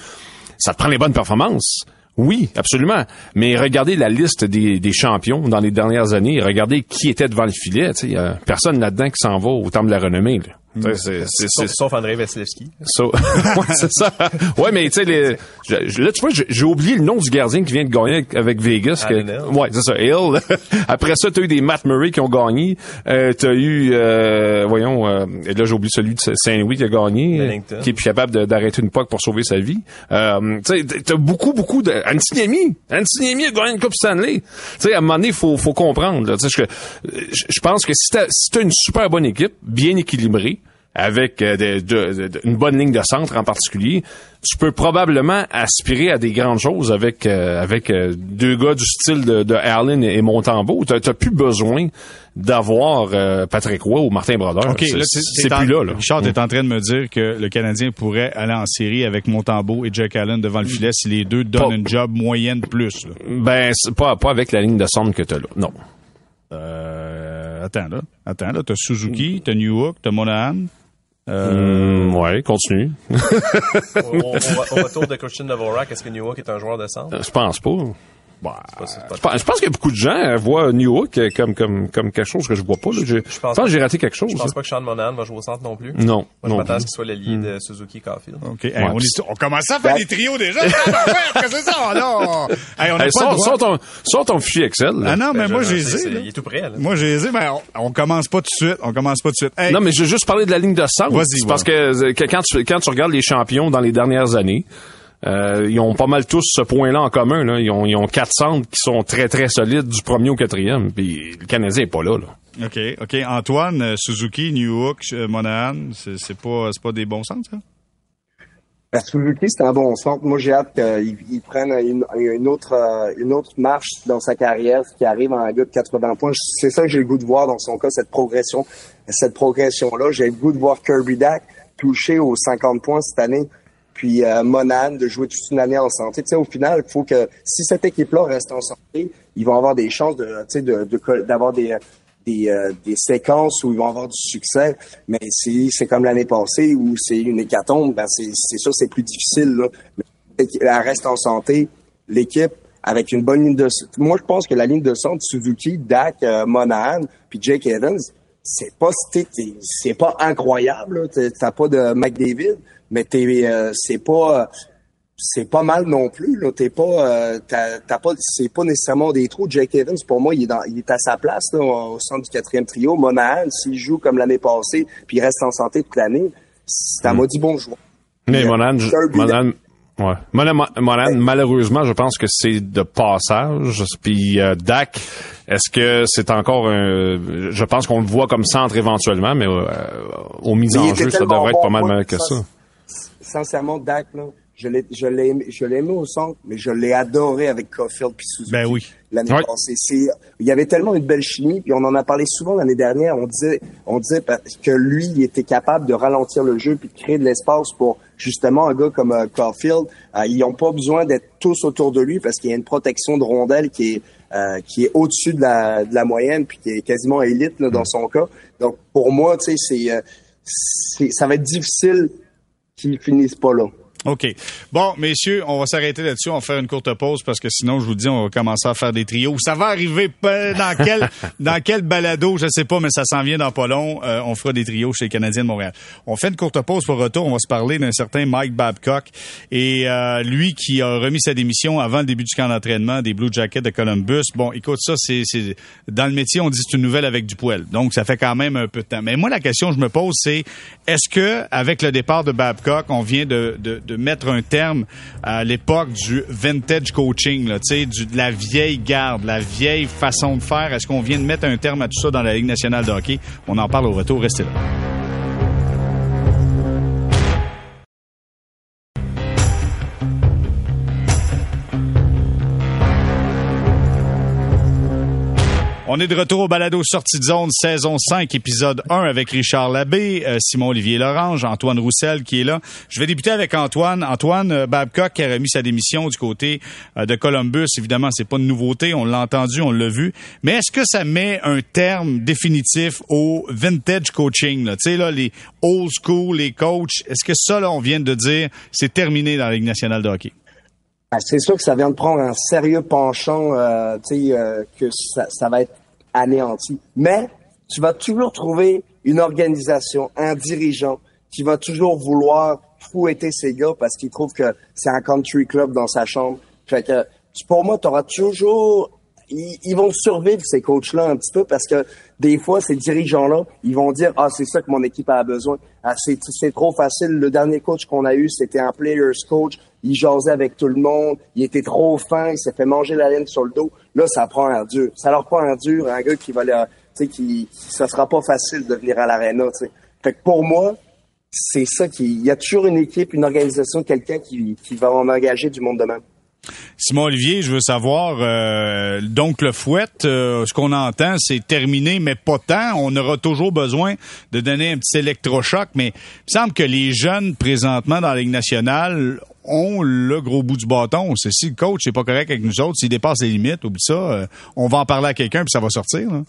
[SPEAKER 2] ça te prend les bonnes performances. Oui, absolument. Mais regardez la liste des, des champions dans les dernières années. Regardez qui était devant le filet. A personne là-dedans qui s'en va au temps de la renommée. Là.
[SPEAKER 3] C'est, c'est, sauf, André Vasilevski.
[SPEAKER 2] ouais, c'est ça. Ouais, mais tu sais, les... là, tu vois, j'ai oublié le nom du gardien qui vient de gagner avec Vegas. Que... Ouais, c'est ça, Hill. Après ça, t'as eu des Matt Murray qui ont gagné. Euh, t'as eu, euh, voyons, euh, là, j'ai oublié celui de Saint-Louis qui a gagné, qui est plus capable d'arrêter une POC pour sauver sa vie. Euh, tu sais, t'as beaucoup, beaucoup de... Antiniemi. Antiniemi a gagné une Coupe Stanley. Tu sais, à un moment donné, il faut, faut comprendre. Tu sais, je pense que si t'as si as une super bonne équipe, bien équilibrée, avec euh, une bonne ligne de centre en particulier, tu peux probablement aspirer à des grandes choses avec euh, avec euh, deux gars du style de, de Allen et Montembeau. Tu n'as plus besoin d'avoir Patrick Roy ou Martin Brodeur.
[SPEAKER 1] Okay, c'est plus là. là. Richard, tu es mm. en train de me dire que le Canadien pourrait aller en série avec Montembeau et Jack Allen devant le filet si les deux donnent une job moyenne plus. Là.
[SPEAKER 2] Ben, pas, pas avec la ligne de centre que tu as là. Non.
[SPEAKER 1] Euh, attends, là. Attends, là. T'as Suzuki, t'as Newhook, t'as Monahan.
[SPEAKER 2] Euh... Mmh, ouais, continue.
[SPEAKER 3] au, au, retour de Christian Dvorak, est-ce que Newhook est un joueur de centre?
[SPEAKER 2] Je pense pas. Bah, je pense qu'il y a beaucoup de gens voient New York comme, comme, comme quelque chose que je vois pas. Là. Je, je pense, que j'ai raté quelque chose. Je
[SPEAKER 3] pense pas que Sean Monahan va jouer au centre non plus.
[SPEAKER 2] Non.
[SPEAKER 3] Moi, je m'attends à ce qu'il soit l'allié de Suzuki Caulfield.
[SPEAKER 1] OK. on, on, commence à faire des trios déjà. c'est ça, là? Hey, on hey, sort,
[SPEAKER 2] sort, ton, sort ton fichier Excel.
[SPEAKER 1] Ah non, mais ben, moi, j'ai
[SPEAKER 3] Il est tout prêt. Là.
[SPEAKER 1] Moi, j'ai mais on, on, commence pas tout de suite. On commence pas tout de suite.
[SPEAKER 2] Non, mais je veux juste parler de la ligne de centre. Vas-y. Parce que, que quand, tu, quand tu regardes les champions dans les dernières années, euh, ils ont pas mal tous ce point-là en commun. Là. Ils, ont, ils ont quatre centres qui sont très, très solides du premier au quatrième. Puis le Canadien est pas là. là.
[SPEAKER 1] OK. OK. Antoine, euh, Suzuki, New York, euh, Monahan, c'est pas, pas des bons centres, ça?
[SPEAKER 4] Ben, Suzuki, c'est un bon centre. Moi, j'ai hâte qu'il prenne une, une, autre, une autre marche dans sa carrière, qui arrive à un gars de 80 points. C'est ça que j'ai le goût de voir dans son cas, cette progression. Cette progression-là. J'ai le goût de voir Kirby Dack toucher aux 50 points cette année puis euh, Monade de jouer toute une année en santé. Tu sais, au final, il faut que si cette équipe-là reste en santé, ils vont avoir des chances de, tu sais, d'avoir des des, euh, des séquences où ils vont avoir du succès. Mais si c'est comme l'année passée où c'est une hécatombe, ben c'est, c'est sûr c'est plus difficile. Là. Mais elle reste en santé. L'équipe avec une bonne ligne de moi je pense que la ligne de centre Suzuki, Dak, euh, Monahan, puis Jake Evans, c'est pas c'est pas incroyable. T'as pas de McDavid, mais t'es, euh, c'est pas c'est pas mal non plus. Là, t'es pas, euh, t'as, pas, c'est pas nécessairement des trous. Jake Evans, pour moi, il est dans, il est à sa place là, au centre du quatrième trio. Monahan, s'il joue comme l'année passée, puis il reste en santé toute l'année, c'est un mm. maudit bon joueur.
[SPEAKER 2] Mais Monahan, Monahan, ouais. Monahan, malheureusement, je pense que c'est de passage. Puis euh, Dak, est-ce que c'est encore un... Je pense qu'on le voit comme centre éventuellement, mais euh, aux mises en jeu, ça devrait être pas mal que ça.
[SPEAKER 4] Sincèrement, Dak, là, je l'ai, je l'ai, je l'ai aimé au centre, mais je l'ai adoré avec Caulfield puis Suzuki.
[SPEAKER 1] Ben oui.
[SPEAKER 4] L'année passée, il y avait tellement une belle chimie, puis on en a parlé souvent l'année dernière. On disait, on disait que lui, il était capable de ralentir le jeu puis de créer de l'espace pour justement un gars comme euh, Caulfield. Euh, ils n'ont pas besoin d'être tous autour de lui parce qu'il y a une protection de rondelle qui est euh, qui est au-dessus de la, de la moyenne puis qui est quasiment élite là, dans mm. son cas. Donc pour moi, tu sais, c'est, euh, c'est ça va être difficile qu'il finisse pas là.
[SPEAKER 1] OK. Bon, messieurs, on va s'arrêter là-dessus. On va faire une courte pause parce que sinon, je vous dis, on va commencer à faire des trios. Ça va arriver dans quel, dans quel balado, je sais pas, mais ça s'en vient dans pas long. Euh, on fera des trios chez les Canadiens de Montréal. On fait une courte pause pour retour. On va se parler d'un certain Mike Babcock et euh, lui qui a remis sa démission avant le début du camp d'entraînement des Blue Jackets de Columbus. Bon, écoute, ça, c'est, c'est dans le métier, on dit c'est une nouvelle avec du poil. Donc, ça fait quand même un peu de temps. Mais moi, la question que je me pose, c'est est-ce que avec le départ de Babcock, on vient de, de, de mettre un terme à l'époque du vintage coaching, là, du, de la vieille garde, la vieille façon de faire. Est-ce qu'on vient de mettre un terme à tout ça dans la Ligue nationale de hockey? On en parle au retour. Restez là. On est de retour au balado Sortie de zone, saison 5, épisode 1 avec Richard Labbé, euh, Simon-Olivier Lorange, Antoine Roussel qui est là. Je vais débuter avec Antoine. Antoine euh, Babcock qui a remis sa démission du côté euh, de Columbus. Évidemment, c'est pas de nouveauté, on l'a entendu, on l'a vu. Mais est-ce que ça met un terme définitif au vintage coaching? Tu sais, là, les old school, les coachs, est-ce que ça, là, on vient de dire, c'est terminé dans la Ligue nationale de hockey?
[SPEAKER 4] Ben, c'est sûr que ça vient de prendre un sérieux penchant, tu sais, que ça, ça va être anéanti. Mais tu vas toujours trouver une organisation, un dirigeant qui va toujours vouloir fouetter ses gars parce qu'il trouve que c'est un country club dans sa chambre. Fait que pour moi, tu auras toujours ils, vont survivre ces coachs-là un petit peu parce que des fois, ces dirigeants-là, ils vont dire ah c'est ça que mon équipe a besoin. Ah, c'est trop facile. Le dernier coach qu'on a eu, c'était un players coach. Il jasait avec tout le monde. Il était trop fin. Il s'est fait manger la laine sur le dos. Là, ça prend un dur. Ça leur prend un dur, un gars qui va leur, tu sais, qui, ça sera pas facile de venir à l'aréna. Tu sais. Fait que pour moi, c'est ça qui, il y a toujours une équipe, une organisation, quelqu'un qui, qui va en engager du monde de même.
[SPEAKER 1] Simon Olivier, je veux savoir, euh, donc le fouet, euh, ce qu'on entend, c'est terminé, mais pas tant. On aura toujours besoin de donner un petit électrochoc, mais il me semble que les jeunes présentement dans la Ligue nationale ont le gros bout du bâton. C'est si le coach n'est pas correct avec nous autres, s'il dépasse les limites, oublie ça, euh, on va en parler à quelqu'un puis ça va sortir. Là.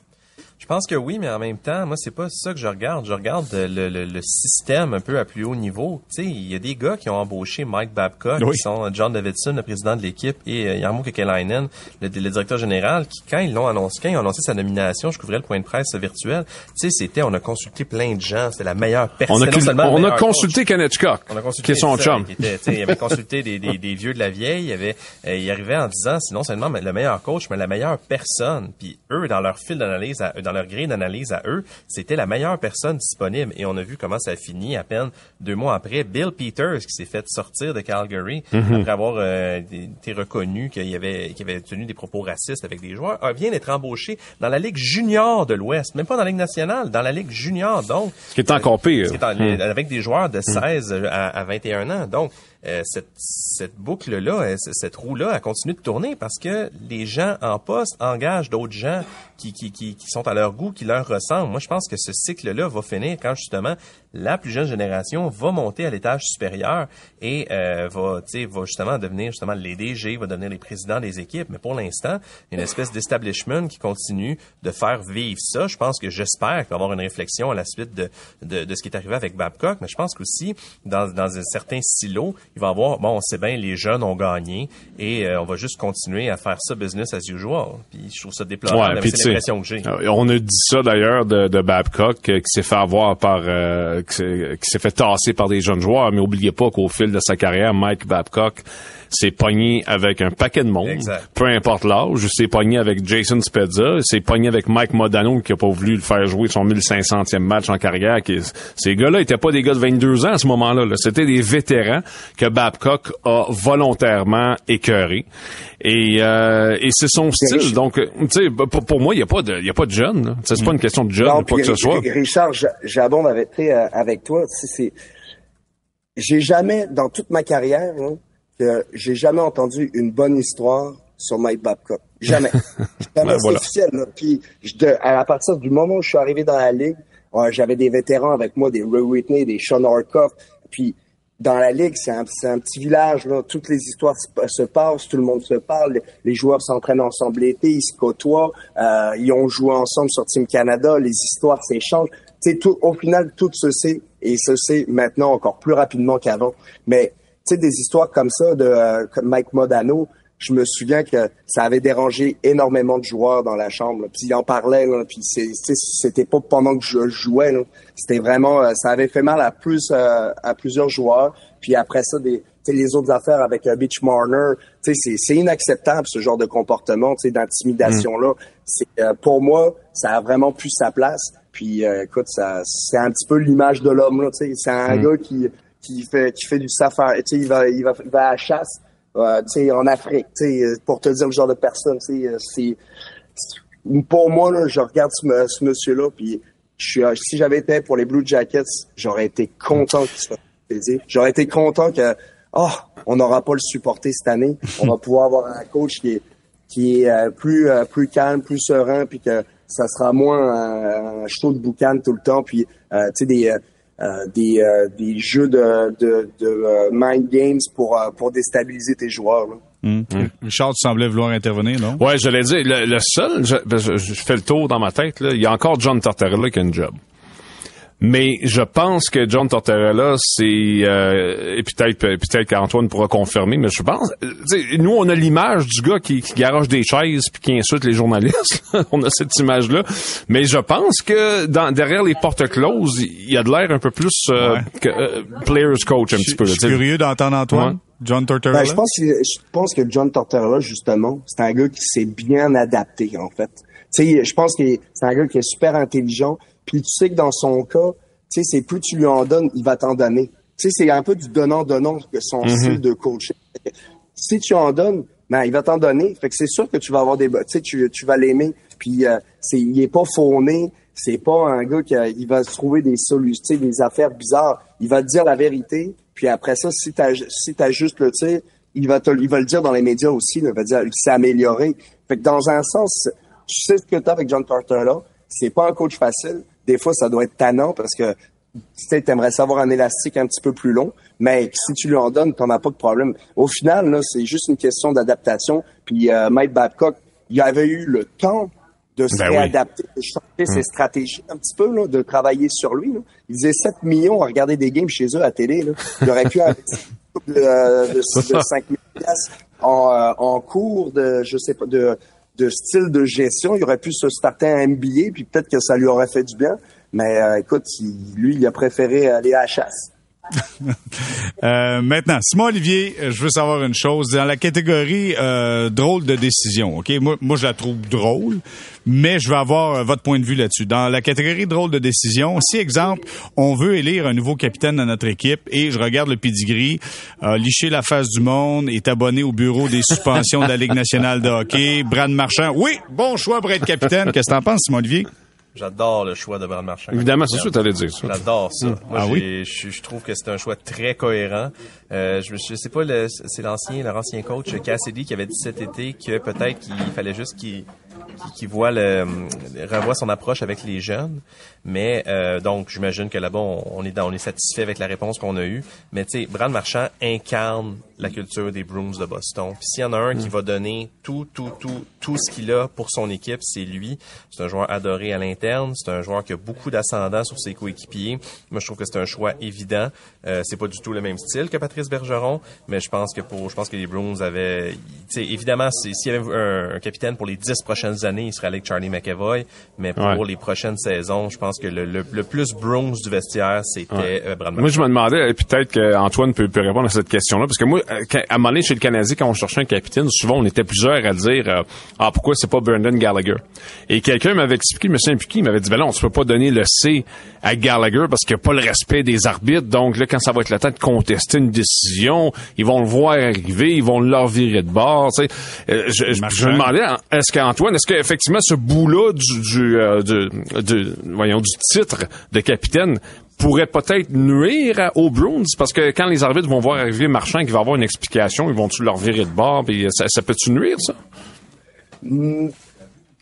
[SPEAKER 3] Je pense que oui, mais en même temps, moi, c'est pas ça que je regarde. Je regarde le, le, le système un peu à plus haut niveau. Tu sais, il y a des gars qui ont embauché Mike Babcock, qui sont John Davidson, le président de l'équipe, et euh, Yarmo Kekelainen, le, le, directeur général, qui, quand ils l'ont annoncé, quand ils ont annoncé sa nomination, je couvrais le point de presse virtuel, tu sais, c'était, on a consulté plein de gens, c'était la meilleure personne.
[SPEAKER 2] On a, consulté Kenneth Cook, on a consulté qui est son chum. Qui
[SPEAKER 3] était, il avait consulté des, des, des, vieux de la vieille, il, avait, euh, il arrivait en disant, c'est non seulement le meilleur coach, mais la meilleure personne. Puis eux, dans leur fil d'analyse, dans leur grille d'analyse à eux, c'était la meilleure personne disponible. Et on a vu comment ça a fini à peine deux mois après. Bill Peters, qui s'est fait sortir de Calgary mhm. après avoir euh, été reconnu qu'il avait, qu'il avait tenu des propos racistes avec des joueurs, vient d'être embauché dans la Ligue junior de l'Ouest. Même pas dans la Ligue nationale, dans la Ligue junior. Donc,
[SPEAKER 2] ce qui est encore pire.
[SPEAKER 3] Mhm. Avec des joueurs de 16 mhm. à, à 21 ans. Donc, euh, cette, cette boucle-là, euh, cette roue-là, a continué de tourner parce que les gens en poste engagent d'autres gens qui, qui, qui, qui, sont à leur goût, qui leur ressemblent. Moi, je pense que ce cycle-là va finir quand justement la plus jeune génération va monter à l'étage supérieur et euh, va, va justement devenir justement les DG, va devenir les présidents des équipes. Mais pour l'instant, une espèce d'establishment qui continue de faire vivre ça. Je pense que j'espère qu'il va y avoir une réflexion à la suite de, de, de, ce qui est arrivé avec Babcock, mais je pense qu'aussi dans, dans un certain silo, il va avoir, bon, on sait bien, les jeunes ont gagné et euh, on va juste continuer à faire ça business as usual. Puis je trouve ça déplorable,
[SPEAKER 2] Ouais,
[SPEAKER 3] c'est l'impression que j'ai.
[SPEAKER 2] Euh, On a dit ça d'ailleurs de, de Babcock euh, qui s'est fait avoir par euh, qui s'est- fait tasser par des jeunes joueurs, mais oubliez pas qu'au fil de sa carrière, Mike Babcock s'est pogné avec un paquet de monde,
[SPEAKER 3] Exact.
[SPEAKER 2] peu importe l'âge, s'est pogné avec Jason Spezza, s'est pogné avec Mike Modano qui a pas voulu le faire jouer son 1500e match en carrière. Qui, ces gars-là étaient pas des gars de 22 ans à ce moment-là. là. C'était des vétérans que Babcock a volontairement écœurés. Et, euh, et c'est son style. Donc, tu sais, pour, pour moi, il y a pas de, il y a pas de jeune. là. Tu sais, C'est pas une question de jeune
[SPEAKER 4] Non,
[SPEAKER 2] ou quoi que ce soit.
[SPEAKER 4] Ri- Richard, j'a- j'abonde avec, euh, avec toi. Tu sais, c'est, j'ai jamais, dans toute ma carrière, hein, que j'ai jamais entendu une bonne histoire sur Mike Babcock. Jamais. Jamais,
[SPEAKER 2] Ben, voilà.
[SPEAKER 4] officiel. Là. Puis, je- de- à partir du moment où je suis arrivé dans la ligue, euh, j'avais des vétérans avec moi, des Ray Whitney, des Sean Harkoff. Puis, dans la ligue, c'est un, un petit village. Là. Toutes les histoires se, se passent, tout le monde se parle. Les, joueurs s'entraînent ensemble l'été, ils se côtoient. Euh, ils ont joué ensemble sur Team Canada. Les histoires s'échangent. Tu sais, tout, au final, tout se sait et se sait maintenant encore plus rapidement qu'avant. Mais sais, des histoires comme ça de euh, Mike Modano, je me souviens que ça avait dérangé énormément de joueurs dans la chambre. là. Puis ils en parlaient, là, puis c'était pas pendant que je jouais. là. C'était vraiment, euh, ça avait fait mal à plus euh, à plusieurs joueurs. Puis après ça, des, les autres affaires avec euh, Beach Marner, tu sais, c'est c'est inacceptable ce genre de comportement, d'intimidation là. C'est euh, pour moi, ça a vraiment plus sa place. Puis euh, écoute, ça, c'est un petit peu l'image de l'homme là. C'est un gars qui qui fait qui fait du safari. Tu sais, il va il va il va à la chasse. euh, tu sais, en Afrique, tu sais, euh, pour te dire le genre de personne, tu sais, euh, c'est pour moi là, je regarde ce, ce monsieur-là, puis je suis, euh, si j'avais été pour les Blue Jackets, j'aurais été content qu'il soit. J'aurais été content que, oh, on n'aura pas le supporter cette année. On va pouvoir avoir un coach qui est qui est euh, plus euh, plus calme, plus serein, puis que ça sera moins un, un show de boucan tout le temps, puis euh, tu sais des des, euh, des jeux de, de, de euh, mind games pour euh, pour déstabiliser tes joueurs. Là.
[SPEAKER 1] Hum. Richard, tu semblais vouloir intervenir, non?
[SPEAKER 2] Ouais, je l'ai dit. Le, le seul, je, je, je fais le tour dans ma tête, là. Il y a encore John Tortorella qui a une job. Mais je pense que John Tortorella, c'est euh, et peut-être peut-être qu'Antoine pourra confirmer, mais je pense, euh, tu sais, nous on a l'image du gars qui, qui garoche des chaises puis qui insulte les journalistes. on a cette image-là, mais je pense que dans, derrière les portes closes, il y a de l'air un peu plus euh,
[SPEAKER 1] Ouais.
[SPEAKER 2] que, euh, players coach un petit peu.
[SPEAKER 1] je suis curieux d'entendre Antoine.
[SPEAKER 2] Ouais.
[SPEAKER 1] John Tortorella.
[SPEAKER 4] Ben, je pense que je pense que John Tortorella justement, c'est un gars qui s'est bien adapté en fait. Tu sais, je pense que c'est un gars qui est super intelligent. Puis tu sais que dans son cas, tu sais, c'est plus tu lui en donnes, il va t'en donner. Tu sais, c'est un peu du donnant donnant que son style de coaching. Si tu en donnes, ben il va t'en donner. Fait que c'est sûr que tu vas avoir des, tu sais, tu, tu vas l'aimer. Puis euh, c'est, il est pas fauné. C'est pas un gars qui il va trouver des solutions, des affaires bizarres. Il va te dire la vérité. Puis après ça, si t'as si t'as juste le tir, il va te, il va le dire dans les médias aussi. là. Il va dire s'est amélioré. Fait que dans un sens, tu sais ce que t'as avec John Tortorella. C'est pas un coach facile. Des fois, ça doit être tannant parce que tu sais, t'aimerais savoir un élastique un petit peu plus long, mais si tu lui en donnes, t'en as pas de problème. Au final, là, c'est juste une question d'adaptation. Puis euh, Mike Babcock, il avait eu le temps de se
[SPEAKER 2] Ben oui.
[SPEAKER 4] réadapter, de changer ses stratégies un petit peu, là, de travailler sur lui. Là. Il faisait 7 millions à regarder des games chez eux à télé. Là. Il aurait pu investir de, de, de 5 000 piastres en, euh, en cours de, je sais pas, de, de style de gestion. Il aurait pu se starter un MBA, puis peut-être que ça lui aurait fait du bien. Mais euh, écoute, lui, il a préféré aller à la chasse.
[SPEAKER 1] Euh, maintenant, Simon Olivier, euh, je veux savoir une chose. Dans la catégorie euh, drôle de décision, ok, moi, moi je la trouve drôle, mais je veux avoir euh, votre point de vue là-dessus. Dans la catégorie drôle de décision, si exemple, on veut élire un nouveau capitaine dans notre équipe et je regarde le pedigree, licher la face du monde, est abonné au bureau des suspensions de la Ligue nationale de hockey, Brad Marchand, oui, bon choix pour être capitaine. Qu'est-ce que t'en penses, Simon Olivier?
[SPEAKER 3] J'adore le choix de Brad Marchand.
[SPEAKER 2] Évidemment, c'est sûr que t'allais dire ça.
[SPEAKER 3] J'adore ça. Moi,
[SPEAKER 1] Ah
[SPEAKER 3] je, je trouve que c'est un choix très cohérent. Euh, je, je sais pas, le- c'est l'ancien, leur ancien coach Cassidy qui avait dit cet été que peut-être qu'il fallait juste qu'il qui, voit le revoit son approche avec les jeunes. Mais euh, donc, j'imagine que là-bas, on, est dans, on est satisfait avec la réponse qu'on a eue. Mais tu sais, Brad Marchand incarne la culture des Bruins de Boston. Puis s'il y en a un qui mm. va donner tout, tout, tout, tout ce qu'il a pour son équipe, c'est lui. C'est un joueur adoré à l'interne. C'est un joueur qui a beaucoup d'ascendant sur ses coéquipiers. Moi, je trouve que c'est un choix évident. Euh, c'est pas du tout le même style que Patrice Bergeron, mais je pense que pour, je pense que les Bruins avaient, tu sais, évidemment, s'il y avait un, capitaine pour les dix prochaines années, il serait avec Charlie McEvoy. Mais pour les prochaines saisons, je pense que le, le, plus Bruins du vestiaire, c'était ouais. euh,
[SPEAKER 2] Moi, je me demandais, peut-être qu'Antoine peut, peut répondre à cette question-là, parce que moi, euh, à un moment donné, chez le Canadien, quand on cherchait un capitaine, souvent, on était plusieurs à dire, euh, ah, pourquoi c'est pas Brendan Gallagher? Et quelqu'un m'avait expliqué, me souviens il m'avait dit, ben non, tu peux pas donner le C à Gallagher parce qu'il n'y a pas le respect des arbitres. Donc là, quand ça va être le temps de contester une décision, ils vont le voir arriver, ils vont leur virer de bord. Tu sais. Euh, je, je, me demandais, est-ce qu'Antoine, est-ce qu'effectivement ce bout-là du, du, voyons, du titre de capitaine pourrait peut-être nuire aux Bruins? Parce que quand les arbitres vont voir arriver Marchand qui va avoir une explication, ils vont-tu leur virer de bord? Puis ça, ça peut-tu nuire ça?
[SPEAKER 4] Hmm,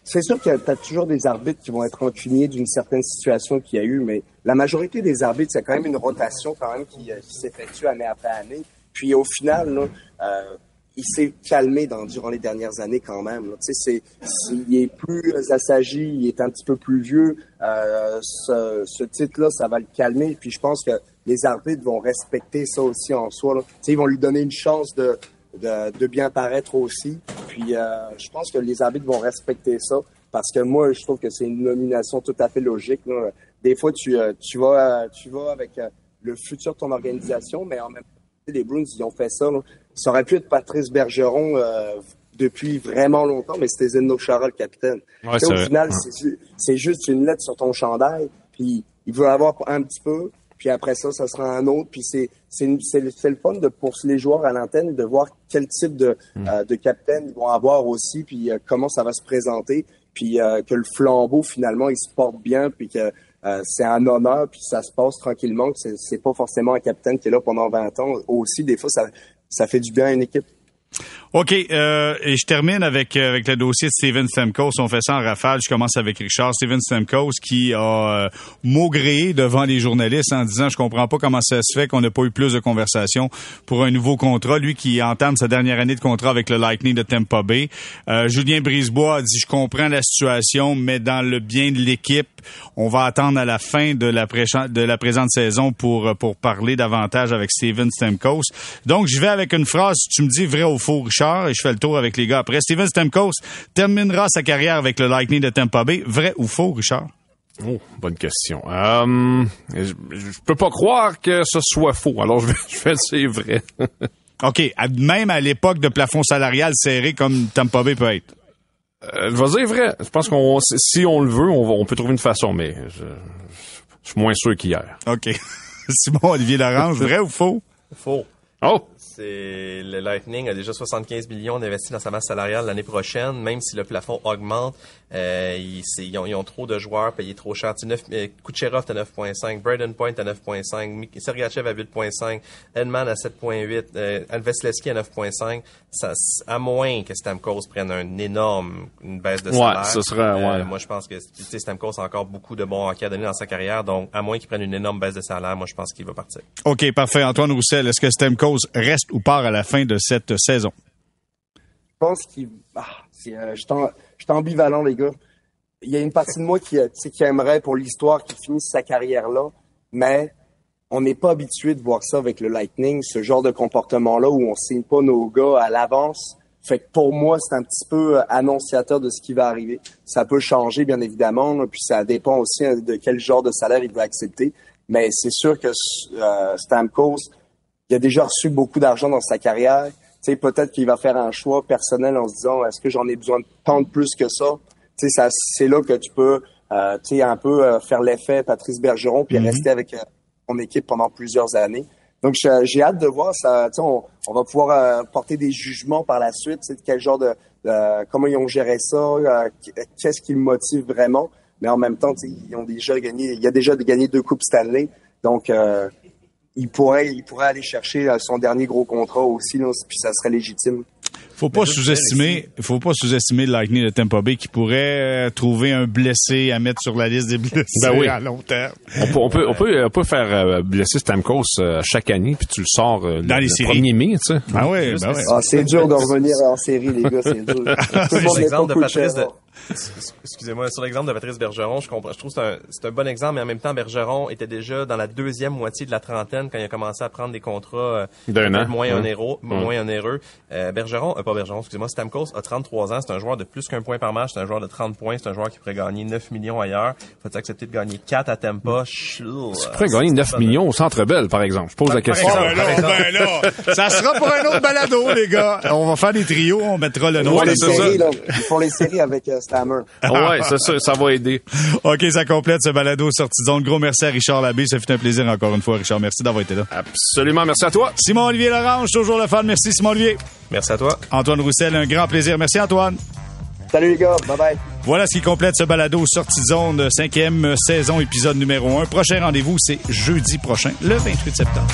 [SPEAKER 4] C'est sûr qu'il y a toujours des arbitres qui vont être rancuniers d'une certaine situation qu'il y a eu, mais la majorité des arbitres, c'est quand même une rotation quand même qui, euh, s'effectue année après année. Puis au final, là, euh, il s'est calmé dans, durant les dernières années quand même. Tu sais, c'est, il est plus assagi, il est un petit peu plus vieux. Euh, ce, ce titre-là, ça va le calmer. Puis je pense que les arbitres vont respecter ça aussi en soi. Là. Tu sais, ils vont lui donner une chance de, de, de bien paraître aussi. Puis euh, je pense que les arbitres vont respecter ça parce que moi, je trouve que c'est une nomination tout à fait logique. Là. Des fois, tu, euh, tu, vas, tu vas avec euh, le futur de ton organisation, mais en même temps, les Bruins, ils ont fait ça. Là. Ça aurait pu être Patrice Bergeron euh, depuis vraiment longtemps, mais c'était Zeno Chara, le capitaine. au final, c'est juste une lettre sur ton chandail, puis il veut avoir un petit peu, puis après ça, ça sera un autre. Puis c'est c'est le fun de pour les joueurs à l'antenne de voir quel type de mm. euh, de capitaine ils vont avoir aussi, puis euh, comment ça va se présenter, puis que le flambeau finalement il se porte bien, puis que c'est un honneur, puis ça se passe tranquillement. C'est pas forcément un capitaine qui est là pendant 20 ans. Aussi, des fois, ça, ça fait du bien à une équipe.
[SPEAKER 1] OK, euh, et je termine avec euh, avec le dossier de Steven Stamkos. On fait ça en rafale. Je commence avec Richard. Steven Stamkos qui a euh, maugréé devant les journalistes en disant « Je comprends pas comment ça se fait qu'on n'a pas eu plus de conversations pour un nouveau contrat. » Lui qui entame sa dernière année de contrat avec le Lightning de Tampa Bay. Euh, Julien Brisebois a dit « Je comprends la situation, mais dans le bien de l'équipe, on va attendre à la fin de la, de la présente saison pour pour parler davantage avec Steven Stamkos. » Donc, je vais avec une phrase. Tu me dis vrai ou faux, Richard et je fais le tour avec les gars. Après, Steven Stamkos terminera sa carrière avec le Lightning de Tampa Bay. Vrai ou faux, Richard?
[SPEAKER 2] Oh, bonne question. Euh, je, peux pas croire que ce soit faux. Alors, je vais, je dire vrai.
[SPEAKER 1] OK. Même à l'époque de plafond salarial serré comme Tampa Bay peut être.
[SPEAKER 2] Euh, je vais dire vrai. Je pense qu'on, si on le veut, on, peut trouver une façon, mais je, suis moins sûr qu'hier.
[SPEAKER 1] OK. Simon Olivier Larange, vrai ou faux?
[SPEAKER 3] Faux.
[SPEAKER 2] Oh!
[SPEAKER 3] Le Lightning a déjà 75 millions d'investis dans sa masse salariale l'année prochaine, même si le plafond augmente. Euh, ils, ils, ont, ils, ont, trop de joueurs payés trop cher. 9, euh, Kucherov à 9.5, Braden Point à 9.5, Sergachev à 8.5, Edman à 7.8, euh, Alveslevski à 9.5. à moins que Stamkos prenne un énorme une baisse de salaire.
[SPEAKER 2] Ouais, ce sera, euh, ouais.
[SPEAKER 3] moi, je pense que Stamkos a encore beaucoup de bons hockey à donner dans sa carrière. Donc, à moins qu'il prenne une énorme baisse de salaire, moi, je pense qu'il va partir.
[SPEAKER 1] OK, parfait. Antoine Roussel, est-ce que Stamkos reste ou part à la fin de cette saison?
[SPEAKER 4] Je pense qu'il... Ah, euh, je suis ambivalent, les gars. Il y a une partie de moi qui, euh, qui aimerait pour l'histoire qu'il finisse sa carrière là, mais on n'est pas habitué de voir ça avec le Lightning, ce genre de comportement-là où on signe pas nos gars à l'avance. Fait que pour moi, c'est un petit peu euh, annonciateur de ce qui va arriver. Ça peut changer, bien évidemment, puis ça dépend aussi de quel genre de salaire il va accepter. Mais c'est sûr que Stamkos, il a déjà reçu beaucoup d'argent dans sa carrière. Peut-être qu'il va faire un choix personnel en se disant est-ce que j'en ai besoin de tant de plus que ça? Tu sais, c'est là que tu peux, euh, tu sais, un peu euh, faire l'effet Patrice Bergeron puis mm-hmm. rester avec euh, ton équipe pendant plusieurs années. Donc j'ai hâte de voir ça. Tu sais, on, on, va pouvoir euh, porter des jugements par la suite. Tu sais, quel genre de, comment ils ont géré ça, qu'est-ce qui le motive vraiment. Mais en même temps, tu sais, ils ont déjà gagné. Il y a déjà gagné deux coupes Stanley. Donc il pourrait, il pourrait aller chercher euh, son dernier gros contrat aussi, là, puis ça serait légitime.
[SPEAKER 1] Faut pas sous-estimer, faut pas sous-estimer le Lightning de Tampa Bay qui pourrait euh, trouver un blessé à mettre sur la liste des blessés
[SPEAKER 2] Ben oui.
[SPEAKER 1] à long terme.
[SPEAKER 2] On peut, on peut, on peut, on peut faire euh, blesser Stamkos euh, chaque année, puis tu le sors euh,
[SPEAKER 1] Dans
[SPEAKER 2] le,
[SPEAKER 1] les
[SPEAKER 2] le
[SPEAKER 1] séries.
[SPEAKER 2] 1er mai, tu sais.
[SPEAKER 1] Ah ouais, ben ouais.
[SPEAKER 4] Ah, c'est dur de revenir en série, les gars, c'est dur. Tout le monde
[SPEAKER 3] de Patrice de... Excusez-moi, sur l'exemple de Patrice Bergeron, je comprends. Je trouve que c'est un, c'est un bon exemple, mais en même temps, Bergeron était déjà dans la deuxième moitié de la trentaine quand il a commencé à prendre des contrats euh,
[SPEAKER 2] an.
[SPEAKER 3] moins onéreux. Moins onéreux. Euh, Bergeron, euh, pas Bergeron, excusez-moi, Stamkos a 33 ans. C'est un joueur de plus qu'un point par match. C'est un joueur de 30 points. C'est un joueur qui pourrait gagner 9 millions ailleurs. Faut accepter de gagner 4 à Tampa? Tu
[SPEAKER 2] Tu pourrais gagner 9 millions au Centre Bell, par exemple. Je pose la
[SPEAKER 3] Par
[SPEAKER 2] question.
[SPEAKER 1] Oh,
[SPEAKER 3] exemple.
[SPEAKER 1] ben là, ben là, ça sera pour un autre balado, les gars. On va faire des trios, on mettra le nom.
[SPEAKER 4] Ils font
[SPEAKER 2] Ouais,
[SPEAKER 4] les
[SPEAKER 2] c'est ça.
[SPEAKER 4] séries, là. Ils font les séries avec euh, Stammer.
[SPEAKER 2] ouais, c'est ça, ça va aider.
[SPEAKER 1] OK, ça complète ce balado zone. Gros merci à Richard Labbé. Ça fait un plaisir encore une fois, Richard. Merci d'avoir été là.
[SPEAKER 2] Absolument, merci à toi.
[SPEAKER 1] Simon-Olivier Lorange, toujours le fun. Merci, Simon-Olivier.
[SPEAKER 3] Merci à toi.
[SPEAKER 1] Antoine Roussel, un grand plaisir. Merci, Antoine.
[SPEAKER 4] Salut les gars, bye bye.
[SPEAKER 1] Voilà ce qui complète ce balado sortie de zone, cinquième saison, épisode numéro un. Prochain rendez-vous, c'est jeudi prochain, le 28 septembre.